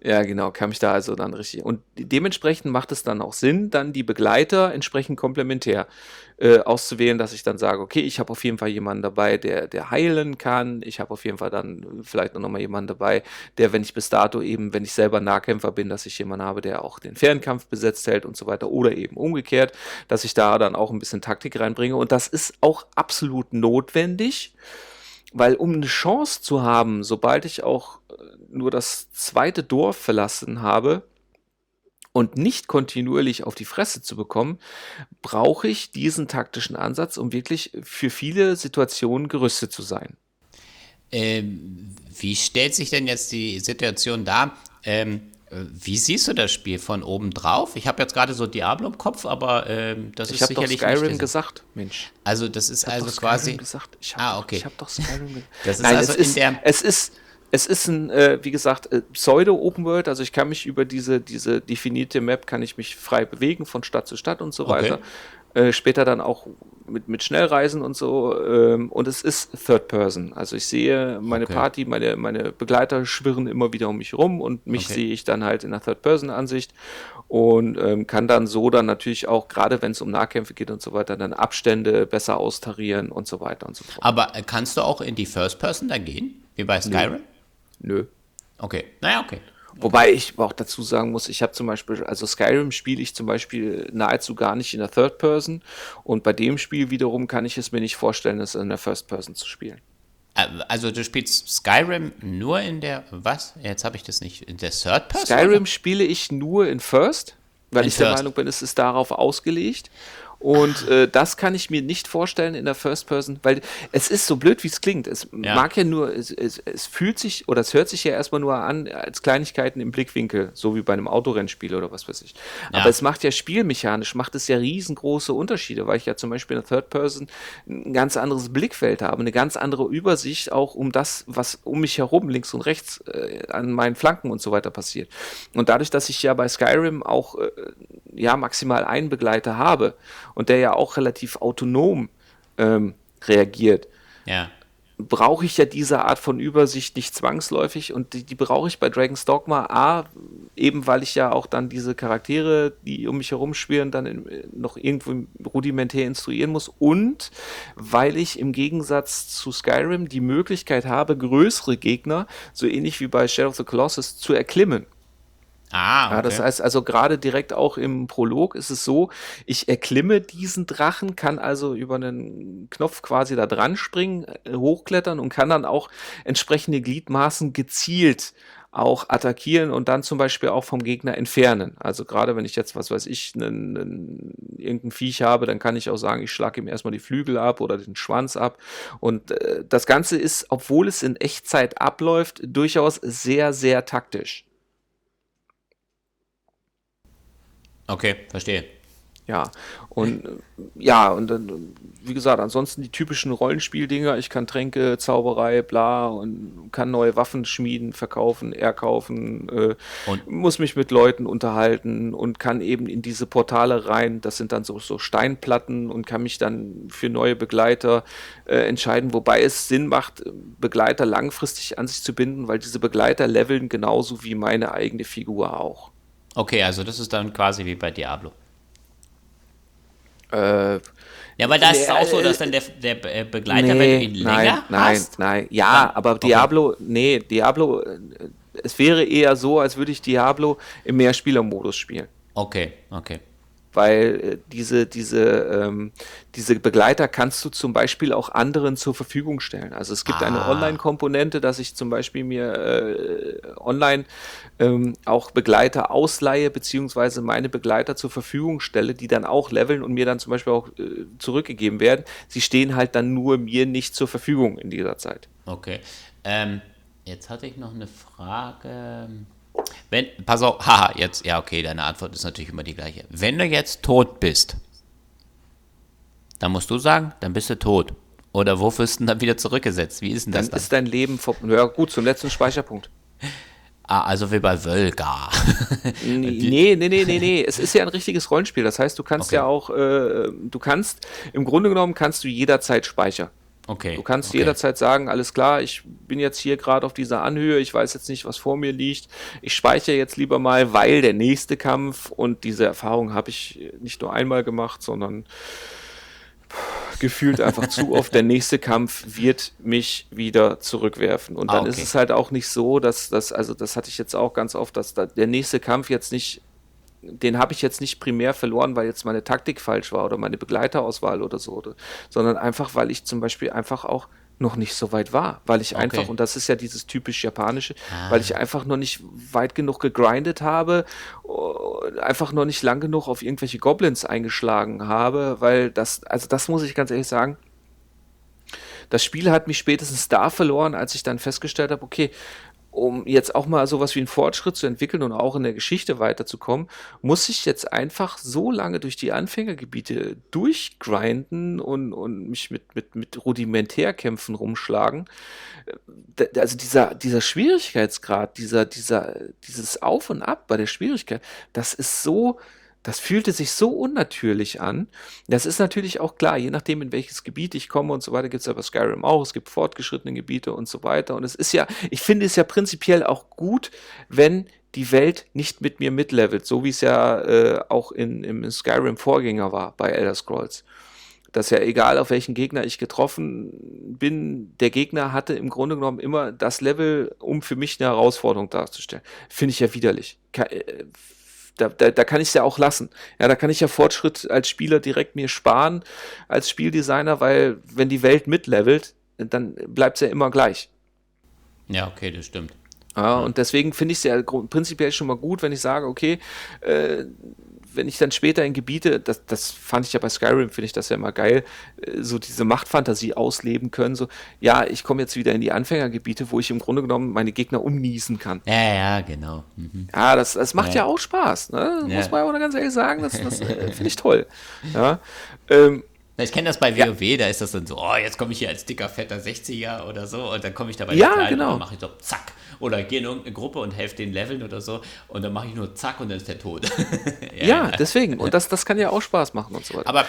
Ja, genau, kam ich da also dann richtig. Und dementsprechend macht es dann auch Sinn, dann die Begleiter entsprechend komplementär äh, auszuwählen, dass ich dann sage, okay, ich habe auf jeden Fall jemanden dabei, der, der heilen kann. Ich habe auf jeden Fall dann vielleicht noch mal jemanden dabei, der, wenn ich bis dato eben, wenn ich selber Nahkämpfer bin, dass ich jemanden habe, der auch den Fernkampf besetzt hält und so weiter. Oder eben umgekehrt, dass ich da dann auch ein bisschen Taktik reinbringe. Und das ist auch absolut notwendig. Weil um eine Chance zu haben, sobald ich auch äh, nur das zweite Dorf verlassen habe und nicht kontinuierlich auf die Fresse zu bekommen, brauche ich diesen taktischen Ansatz, um wirklich für viele Situationen gerüstet zu sein. Ähm, wie stellt sich denn jetzt die Situation dar? Ähm, wie siehst du das Spiel von oben drauf? Ich habe jetzt gerade so Diablo im Kopf, aber ähm, das ich ist sicherlich Ich habe Skyrim nicht gesagt, Mensch. Also das ist also quasi. Gesagt. Ich ah, doch, okay. Ich habe doch Skyrim gesagt. Das ist Nein, also es ist. Es ist, es ist ein, äh, wie gesagt, äh, Pseudo-Open World. Also ich kann mich über diese, diese definierte Map kann ich mich frei bewegen von Stadt zu Stadt und so Okay. weiter. Äh, später dann auch mit, mit Schnellreisen und so. Ähm, und es ist Third Person. Also ich sehe meine Okay. Party, meine, meine Begleiter schwirren immer wieder um mich rum und mich Okay. sehe ich dann halt in der Third Person Ansicht und ähm, kann dann so dann natürlich auch, gerade wenn es um Nahkämpfe geht und so weiter, dann Abstände besser austarieren und so weiter und so fort. Aber äh, kannst du auch in die First Person da gehen? Wie bei Skyrim? Nö. Okay. Naja, okay. Wobei ich auch dazu sagen muss, ich habe zum Beispiel, also Skyrim spiele ich zum Beispiel nahezu gar nicht in der Third Person und bei dem Spiel wiederum kann ich es mir nicht vorstellen, es in der First Person zu spielen. Äh, Also du spielst Skyrim nur in der. Was? Jetzt habe ich das nicht. In der Third Person? Skyrim spiele ich nur in First, weil In ich der First. Meinung bin, es ist darauf ausgelegt. Und äh, das kann ich mir nicht vorstellen in der First Person, weil es ist so blöd, wie es klingt. Es Ja. mag ja nur, es, es, es fühlt sich oder es hört sich ja erstmal nur an als Kleinigkeiten im Blickwinkel, so wie bei einem Autorennspiel oder was weiß ich. Ja. Aber es macht ja spielmechanisch, macht es ja riesengroße Unterschiede, weil ich ja zum Beispiel in der Third Person ein ganz anderes Blickfeld habe, eine ganz andere Übersicht auch um das, was um mich herum, links und rechts, äh, an meinen Flanken und so weiter passiert. Und dadurch, dass ich ja bei Skyrim auch äh, ja maximal einen Begleiter habe und der ja auch relativ autonom ähm, reagiert, Ja. brauche ich ja diese Art von Übersicht nicht zwangsläufig und die, die brauche ich bei Dragon's Dogma A, eben weil ich ja auch dann diese Charaktere, die um mich herum schwirren, dann in, noch irgendwo rudimentär instruieren muss und weil ich im Gegensatz zu Skyrim die Möglichkeit habe, größere Gegner, so ähnlich wie bei Shadow of the Colossus, zu erklimmen. Ah, okay. Ja, das heißt also gerade direkt auch im Prolog ist es so, ich erklimme diesen Drachen, kann also über einen Knopf quasi da dran springen, äh, hochklettern und kann dann auch entsprechende Gliedmaßen gezielt auch attackieren und dann zum Beispiel auch vom Gegner entfernen. Also gerade wenn ich jetzt, was weiß ich, einen, einen, irgendein Viech habe, dann kann ich auch sagen, ich schlage ihm erstmal die Flügel ab oder den Schwanz ab. Und äh, das Ganze ist, obwohl es in Echtzeit abläuft, durchaus sehr, sehr taktisch. Okay, verstehe. Ja, und ja, und dann, wie gesagt, ansonsten die typischen Rollenspieldinger, ich kann Tränke, Zauberei, bla und kann neue Waffen schmieden, verkaufen, erkaufen, äh, Und- muss mich mit Leuten unterhalten und kann eben in diese Portale rein, das sind dann so, so Steinplatten und kann mich dann für neue Begleiter äh, entscheiden, wobei es Sinn macht, Begleiter langfristig an sich zu binden, weil diese Begleiter leveln genauso wie meine eigene Figur auch. Okay, also das ist dann quasi wie bei Diablo. Äh, Ja, weil da ist es Nee, auch so, äh, dass dann der, der äh, Begleiter, wenn du ihn länger nein, nein, hast. nein. Ja, Dann- aber okay. Diablo, nee, Diablo, äh, es wäre eher so, als würde ich Diablo im Mehrspielermodus spielen. Okay, okay. Weil äh, diese, diese, ähm, diese Begleiter kannst du zum Beispiel auch anderen zur Verfügung stellen. Also es gibt eine Ah. Online-Komponente, dass ich zum Beispiel mir äh, online ähm, auch Begleiter ausleihe, beziehungsweise meine Begleiter zur Verfügung stelle, die dann auch leveln und mir dann zum Beispiel auch äh, zurückgegeben werden. Sie stehen halt dann nur mir nicht zur Verfügung in dieser Zeit. Okay. Ähm, jetzt hatte ich noch eine Frage. Wenn, pass auf, haha, jetzt, ja, okay, deine Antwort ist natürlich immer die gleiche. Wenn du jetzt tot bist, dann musst du sagen, dann bist du tot. Oder wo wirst du denn dann wieder zurückgesetzt? Wie ist denn Dann das dann? ist dein Leben vor. Ja, gut, zum letzten Speicherpunkt. ah, also wie bei Völga. Nee, nee, nee, nee, nee. Es ist ja ein richtiges Rollenspiel. Das heißt, du kannst Okay. ja auch, äh, du kannst, im Grunde genommen kannst du jederzeit speichern. Okay. Du kannst okay. jederzeit sagen, alles klar, ich bin jetzt hier gerade auf dieser Anhöhe, ich weiß jetzt nicht, was vor mir liegt. Ich speichere jetzt lieber mal, weil der nächste Kampf und diese Erfahrung habe ich nicht nur einmal gemacht, sondern gefühlt einfach zu oft. Der nächste Kampf wird mich wieder zurückwerfen. Und dann ah, okay. ist es halt auch nicht so, dass das, also das hatte ich jetzt auch ganz oft, dass da der nächste Kampf jetzt nicht den habe ich jetzt nicht primär verloren, weil jetzt meine Taktik falsch war oder meine Begleiterauswahl oder so, oder, sondern einfach, weil ich zum Beispiel einfach auch noch nicht so weit war, weil ich okay. einfach, und das ist ja dieses typisch japanische, ah. weil ich einfach noch nicht weit genug gegrindet habe, einfach noch nicht lang genug auf irgendwelche Goblins eingeschlagen habe, weil das, also das muss ich ganz ehrlich sagen, das Spiel hat mich spätestens da verloren, als ich dann festgestellt habe, okay, um jetzt auch mal sowas wie einen Fortschritt zu entwickeln und auch in der Geschichte weiterzukommen, muss ich jetzt einfach so lange durch die Anfängergebiete durchgrinden und, und mich mit, mit, mit Rudimentärkämpfen rumschlagen. Also dieser, dieser Schwierigkeitsgrad, dieser, dieser, dieses Auf und Ab bei der Schwierigkeit, das ist so, das fühlte sich so unnatürlich an. Das ist natürlich auch klar, je nachdem, in welches Gebiet ich komme und so weiter, gibt es aber Skyrim auch, es gibt fortgeschrittene Gebiete und so weiter. Und es ist ja, ich finde es ja prinzipiell auch gut, wenn die Welt nicht mit mir mitlevelt, so wie es ja äh, auch in, im Skyrim-Vorgänger war bei Elder Scrolls. Dass ja egal, auf welchen Gegner ich getroffen bin, der Gegner hatte im Grunde genommen immer das Level, um für mich eine Herausforderung darzustellen. Finde ich ja widerlich. Äh, da, da, da kann ich es ja auch lassen. Ja, da kann ich ja Fortschritt als Spieler direkt mir sparen, als Spieldesigner, weil wenn die Welt mitlevelt, dann bleibt es ja immer gleich. Ja, okay, das stimmt. Ja, und deswegen finde ich es ja prinzipiell schon mal gut, wenn ich sage, okay, äh, wenn ich dann später in Gebiete, das, das fand ich ja bei Skyrim, finde ich das ja immer geil, äh, so diese Machtfantasie ausleben können, so, ja, ich komme jetzt wieder in die Anfängergebiete, wo ich im Grunde genommen meine Gegner umniesen kann. Ja, ja, genau. Mhm. Ja, das, das macht ja, ja auch Spaß, ne? Ja. muss man ja auch ganz ehrlich sagen, das, das äh, finde ich toll. Ja, ähm, ich kenne das bei WoW, ja. da ist das dann so, oh, jetzt komme ich hier als dicker, fetter 60er oder so und dann komme ich dabei ja, genau. und mache ich so, zack, oder gehe in irgendeine Gruppe und helfe den Leveln oder so und dann mache ich nur zack und dann ist der tot. ja, ja, deswegen. Und das, das kann ja auch Spaß machen und so weiter. Aber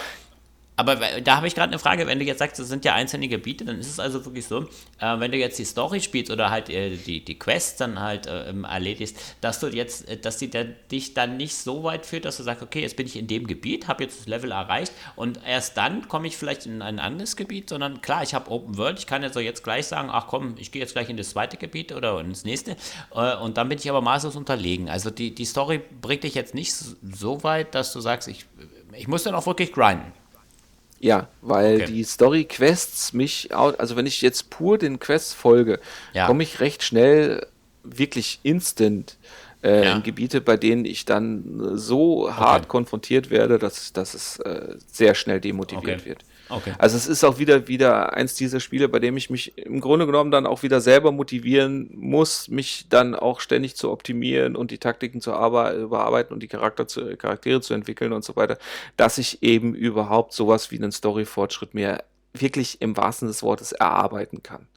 aber da habe ich gerade eine Frage, wenn du jetzt sagst, es sind ja einzelne Gebiete, dann ist es also wirklich so, äh, wenn du jetzt die Story spielst oder halt äh, die, die Quests dann halt äh, erledigst, dass du jetzt, äh, dass die da, dich dann nicht so weit führt, dass du sagst, okay, jetzt bin ich in dem Gebiet, habe jetzt das Level erreicht und erst dann komme ich vielleicht in ein anderes Gebiet, sondern klar, ich habe Open World, ich kann ja so jetzt gleich sagen, ach komm, ich gehe jetzt gleich in das zweite Gebiet oder ins nächste äh, und dann bin ich aber maßlos unterlegen. Also die, die Story bringt dich jetzt nicht so weit, dass du sagst, ich, ich muss dann auch wirklich grinden. Ja, weil okay. die Story-Quests mich, also wenn ich jetzt pur den Quests folge, ja. komme ich recht schnell, wirklich instant äh, ja. in Gebiete, bei denen ich dann so okay. hart konfrontiert werde, dass, dass es äh, sehr schnell demotiviert okay. wird. Okay. Also es ist auch wieder, wieder eins dieser Spiele, bei dem ich mich im Grunde genommen dann auch wieder selber motivieren muss, mich dann auch ständig zu optimieren und die Taktiken zu überarbeiten und die Charakter zu, Charaktere zu entwickeln und so weiter, dass ich eben überhaupt sowas wie einen Story-Fortschritt mir wirklich im wahrsten des Wortes erarbeiten kann.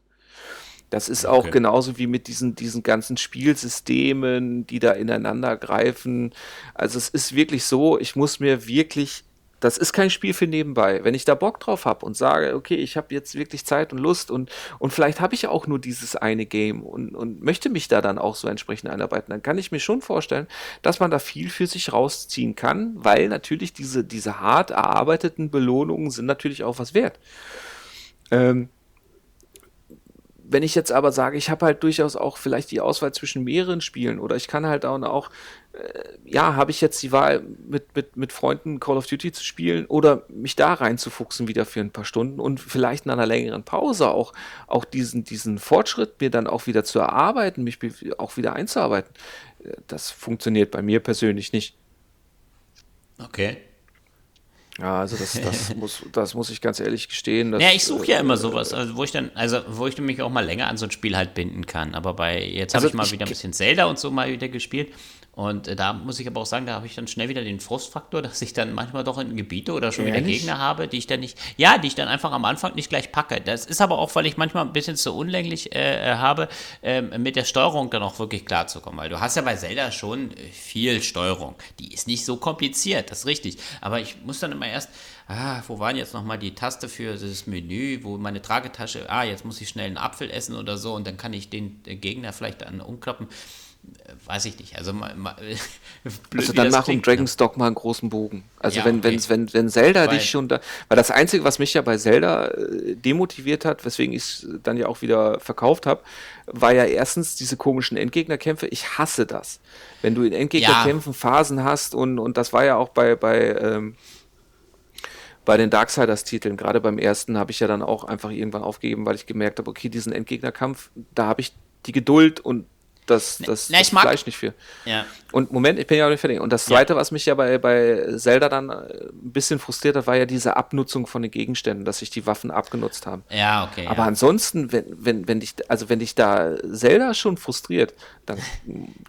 Das ist auch okay. genauso wie mit diesen, diesen ganzen Spielsystemen, die da ineinander greifen. Also es ist wirklich so, ich muss mir wirklich das ist kein Spiel für nebenbei. Wenn ich da Bock drauf habe und sage, okay, ich habe jetzt wirklich Zeit und Lust und, und vielleicht habe ich auch nur dieses eine Game und, und möchte mich da dann auch so entsprechend einarbeiten, dann kann ich mir schon vorstellen, dass man da viel für sich rausziehen kann, weil natürlich diese, diese hart erarbeiteten Belohnungen sind natürlich auch was wert. Ähm, wenn ich jetzt aber sage, ich habe halt durchaus auch vielleicht die Auswahl zwischen mehreren Spielen oder ich kann halt auch, äh, ja, habe ich jetzt die Wahl, mit, mit, mit Freunden Call of Duty zu spielen oder mich da reinzufuchsen wieder für ein paar Stunden und vielleicht nach einer längeren Pause auch, auch diesen, diesen Fortschritt mir dann auch wieder zu erarbeiten, mich auch wieder einzuarbeiten. Äh, das funktioniert bei mir persönlich nicht. Okay. Ja, also das, das, muss, das muss ich ganz ehrlich gestehen. ja, ich suche ja immer sowas, also wo ich dann, also wo ich mich auch mal länger an so ein Spiel halt binden kann. Aber bei, jetzt habe also ich mal ich, wieder ein bisschen Zelda und so mal wieder gespielt. Und äh, da muss ich aber auch sagen, da habe ich dann schnell wieder den Frustfaktor, dass ich dann manchmal doch in Gebiete oder schon Ehrlich? wieder Gegner habe, die ich dann nicht, ja, die ich dann einfach am Anfang nicht gleich packe. Das ist aber auch, weil ich manchmal ein bisschen zu unlänglich äh, äh habe, äh, mit der Steuerung dann auch wirklich klarzukommen. Weil du hast ja bei Zelda schon viel Steuerung. Die ist nicht so kompliziert, das ist richtig. Aber ich muss dann immer immer erst, ah, wo waren jetzt nochmal die Taste für das Menü, wo meine Tragetasche, ah, jetzt muss ich schnell einen Apfel essen oder so und dann kann ich den Gegner vielleicht dann umklappen weiß ich nicht. Also, mal, mal, blöd, also dann mach um Dragon's ne? Dogma einen großen Bogen. Also ja, wenn, okay. wenn, wenn Zelda weil, dich schon da. Weil das Einzige, was mich ja bei Zelda äh, demotiviert hat, weswegen ich es dann ja auch wieder verkauft habe, war ja erstens diese komischen Endgegnerkämpfe. Ich hasse das. Wenn du in Endgegnerkämpfen ja. Phasen hast und, und das war ja auch bei, bei ähm, bei den Darksiders-Titeln, gerade beim ersten, habe ich ja dann auch einfach irgendwann aufgegeben, weil ich gemerkt habe, okay, diesen Endgegnerkampf, da habe ich die Geduld und das, das, Na, das Fleisch nicht für. Ja. Und Moment, ich bin ja auch nicht fertig. Und das Zweite, ja. was mich ja bei, bei Zelda dann äh, ein bisschen frustriert hat, war ja diese Abnutzung von den Gegenständen, dass sich die Waffen abgenutzt haben. Ja, okay. Aber ja. ansonsten, wenn, wenn, wenn dich, also wenn dich da Zelda schon frustriert, dann,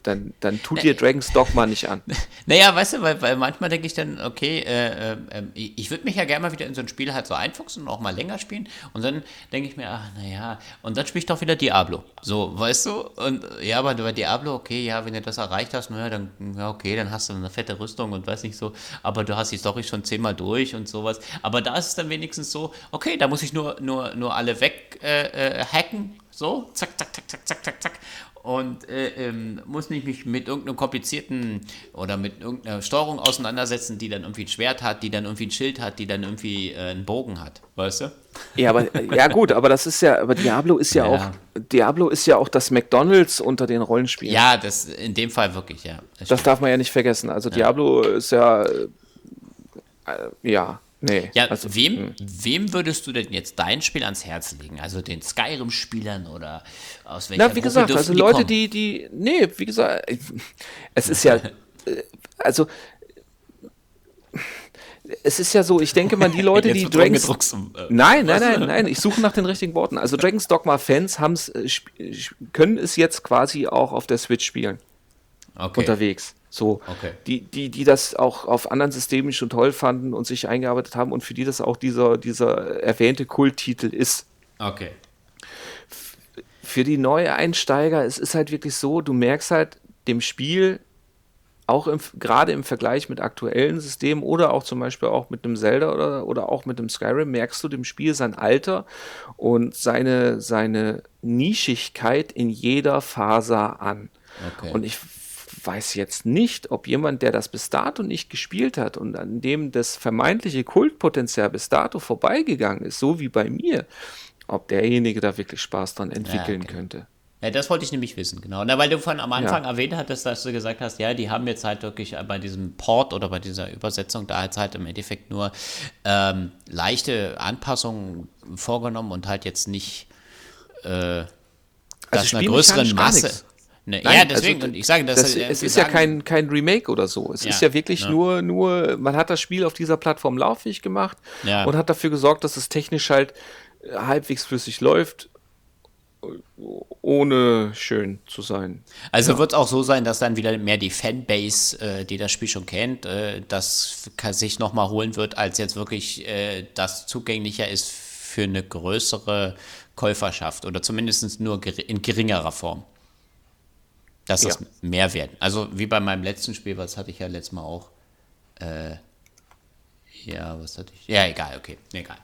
dann, dann tut dir Dragon's Dogma nicht an. Naja, weißt du, weil, weil manchmal denke ich dann, okay, äh, äh, ähm, ich würde mich ja gerne mal wieder in so ein Spiel halt so einfuchsen und auch mal länger spielen. Und dann denke ich mir, ach, naja, und dann spiele ich doch wieder Diablo. So, weißt du? Und ja, aber bei Diablo, okay, ja, wenn du das erreicht hast, naja, dann, ja, okay, dann hast du eine fette Rüstung und weiß nicht so, aber du hast die Story schon zehnmal durch und sowas. Aber da ist es dann wenigstens so, okay, da muss ich nur, nur, nur alle weg äh, äh, hacken, so, zack, zack, zack, zack, zack, zack, zack und äh, ähm, muss nicht mich mit irgendeinem komplizierten oder mit irgendeiner Steuerung auseinandersetzen, die dann irgendwie ein Schwert hat, die dann irgendwie ein Schild hat, die dann irgendwie äh, einen Bogen hat, weißt du? Ja, aber ja gut, aber das ist ja, aber Diablo ist ja, ja. auch Diablo ist ja auch das McDonalds unter den Rollenspielen. Ja, das in dem Fall wirklich, ja. Das, das darf man ja nicht vergessen. Also ja. Diablo ist ja äh, ja Nee. Ja, also, wem, hm. wem würdest du denn jetzt dein Spiel ans Herz legen? Also den Skyrim-Spielern oder aus welcher Na, wie gesagt, also Leute, die, die, nee, wie gesagt, es ist ja, äh, also, es ist ja so, ich denke mal, die Leute, die Dragons. Um, äh, nein, nein, nein, nein, ich suche nach den richtigen Worten. Also Dragons Dogma-Fans äh, können es jetzt quasi auch auf der Switch spielen. Okay. Unterwegs. So, okay. die, die, die das auch auf anderen Systemen schon toll fanden und sich eingearbeitet haben und für die das auch dieser, dieser erwähnte Kulttitel ist. Okay. Für die Neueinsteiger, es ist halt wirklich so, du merkst halt dem Spiel, auch im, gerade im Vergleich mit aktuellen Systemen oder auch zum Beispiel auch mit einem Zelda oder, oder auch mit einem Skyrim, merkst du dem Spiel sein Alter und seine, seine Nischigkeit in jeder Faser an. Okay. Und ich weiß jetzt nicht, ob jemand, der das bis dato nicht gespielt hat und an dem das vermeintliche Kultpotenzial bis dato vorbeigegangen ist, so wie bei mir, ob derjenige da wirklich Spaß dran entwickeln ja, okay. könnte. Ja, das wollte ich nämlich wissen, genau. Na, weil du von am Anfang ja. erwähnt hattest, dass du gesagt hast, ja, die haben jetzt halt wirklich bei diesem Port oder bei dieser Übersetzung da jetzt halt im Endeffekt nur ähm, leichte Anpassungen vorgenommen und halt jetzt nicht äh, also einer größeren Masse. Ne, Nein, ja, deswegen, also, und ich sage, das, das es ist ja kein, kein Remake oder so. Es ja, ist ja wirklich ja. nur, nur, man hat das Spiel auf dieser Plattform lauffähig gemacht ja. und hat dafür gesorgt, dass es technisch halt halbwegs flüssig läuft, ohne schön zu sein. Also wird es auch so sein, dass dann wieder mehr die Fanbase, äh, die das Spiel schon kennt, äh, das sich nochmal holen wird, als jetzt wirklich äh, das zugänglicher ist für eine größere Käuferschaft oder zumindest nur in geringerer Form dass das ja. mehr werden. Also wie bei meinem letzten Spiel, was hatte ich ja letztes Mal auch. Äh, ja, was hatte ich? Ja, egal, okay, egal.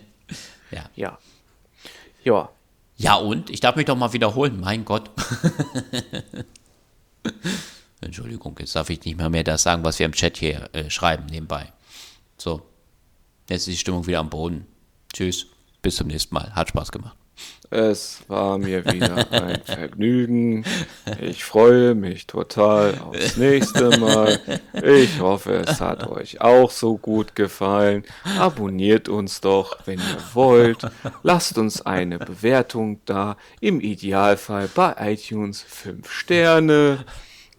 ja. Ja. Ja. Ja, und? Ich darf mich doch mal wiederholen, mein Gott. Entschuldigung, jetzt darf ich nicht mal mehr das sagen, was wir im Chat hier äh, schreiben, nebenbei. So, jetzt ist die Stimmung wieder am Boden. Tschüss, bis zum nächsten Mal. Hat Spaß gemacht. Es war mir wieder ein Vergnügen. Ich freue mich total aufs nächste Mal. Ich hoffe, es hat euch auch so gut gefallen. Abonniert uns doch, wenn ihr wollt. Lasst uns eine Bewertung da. Im Idealfall bei iTunes 5 Sterne.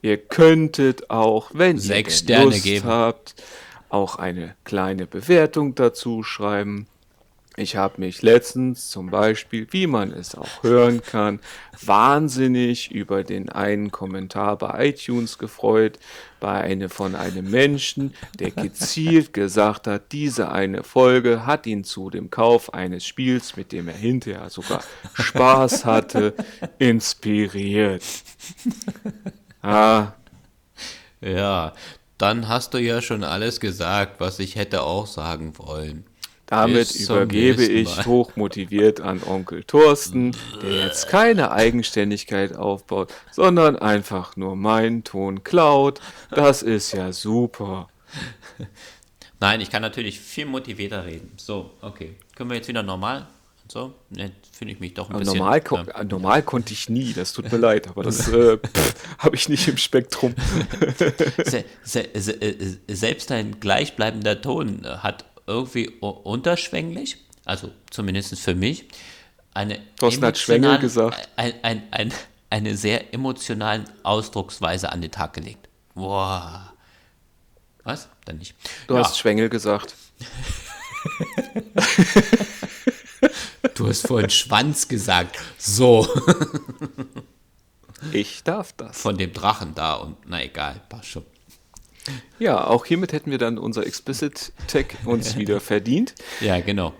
Ihr könntet auch, wenn Sechs ihr Lust geben. habt, auch eine kleine Bewertung dazu schreiben. Ich habe mich letztens zum Beispiel, wie man es auch hören kann, wahnsinnig über den einen Kommentar bei iTunes gefreut, bei einem von einem Menschen, der gezielt gesagt hat, diese eine Folge hat ihn zu dem Kauf eines Spiels, mit dem er hinterher sogar Spaß hatte, inspiriert. Ah. Ja, dann hast du ja schon alles gesagt, was ich hätte auch sagen wollen. Damit übergebe ich hochmotiviert an Onkel Thorsten, der jetzt keine Eigenständigkeit aufbaut, sondern einfach nur meinen Ton klaut. Das ist ja super. Nein, ich kann natürlich viel motivierter reden. So, okay. Können wir jetzt wieder normal? So? Ne, finde ich mich doch ein Aber bisschen. normal, ko ja. normal konnte ich nie, das tut mir leid, aber das äh, habe ich nicht im Spektrum. se, se, se, äh, selbst ein gleichbleibender Ton äh, hat irgendwie unterschwänglich, also zumindest für mich, eine gesagt. Ein, ein, ein, eine sehr emotionalen Ausdrucksweise an den Tag gelegt. Boah. Was? Dann nicht. Du ja, hast Schwengel gesagt. du hast vorhin Schwanz gesagt. So. Ich darf das. Von dem Drachen da und na egal, passt schon. Ja, auch hiermit hätten wir dann unser Explicit Tag uns wieder verdient. Ja, genau.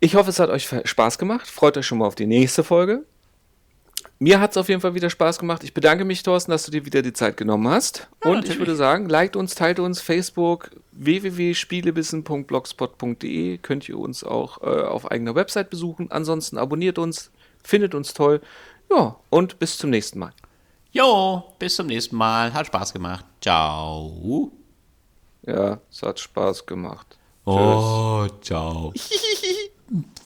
Ich hoffe, es hat euch Spaß gemacht. Freut euch schon mal auf die nächste Folge. Mir hat es auf jeden Fall wieder Spaß gemacht. Ich bedanke mich, Thorsten, dass du dir wieder die Zeit genommen hast. Und ich natürlich. würde sagen, liked uns, teilt uns, Facebook, www.spielebissen.blogspot.de. Könnt ihr uns auch äh, auf eigener Website besuchen. Ansonsten abonniert uns, findet uns toll. Ja, und bis zum nächsten Mal. Jo, bis zum nächsten Mal. Hat Spaß gemacht. Ciao. Ja, es hat Spaß gemacht. Oh, ciao. Tschüss.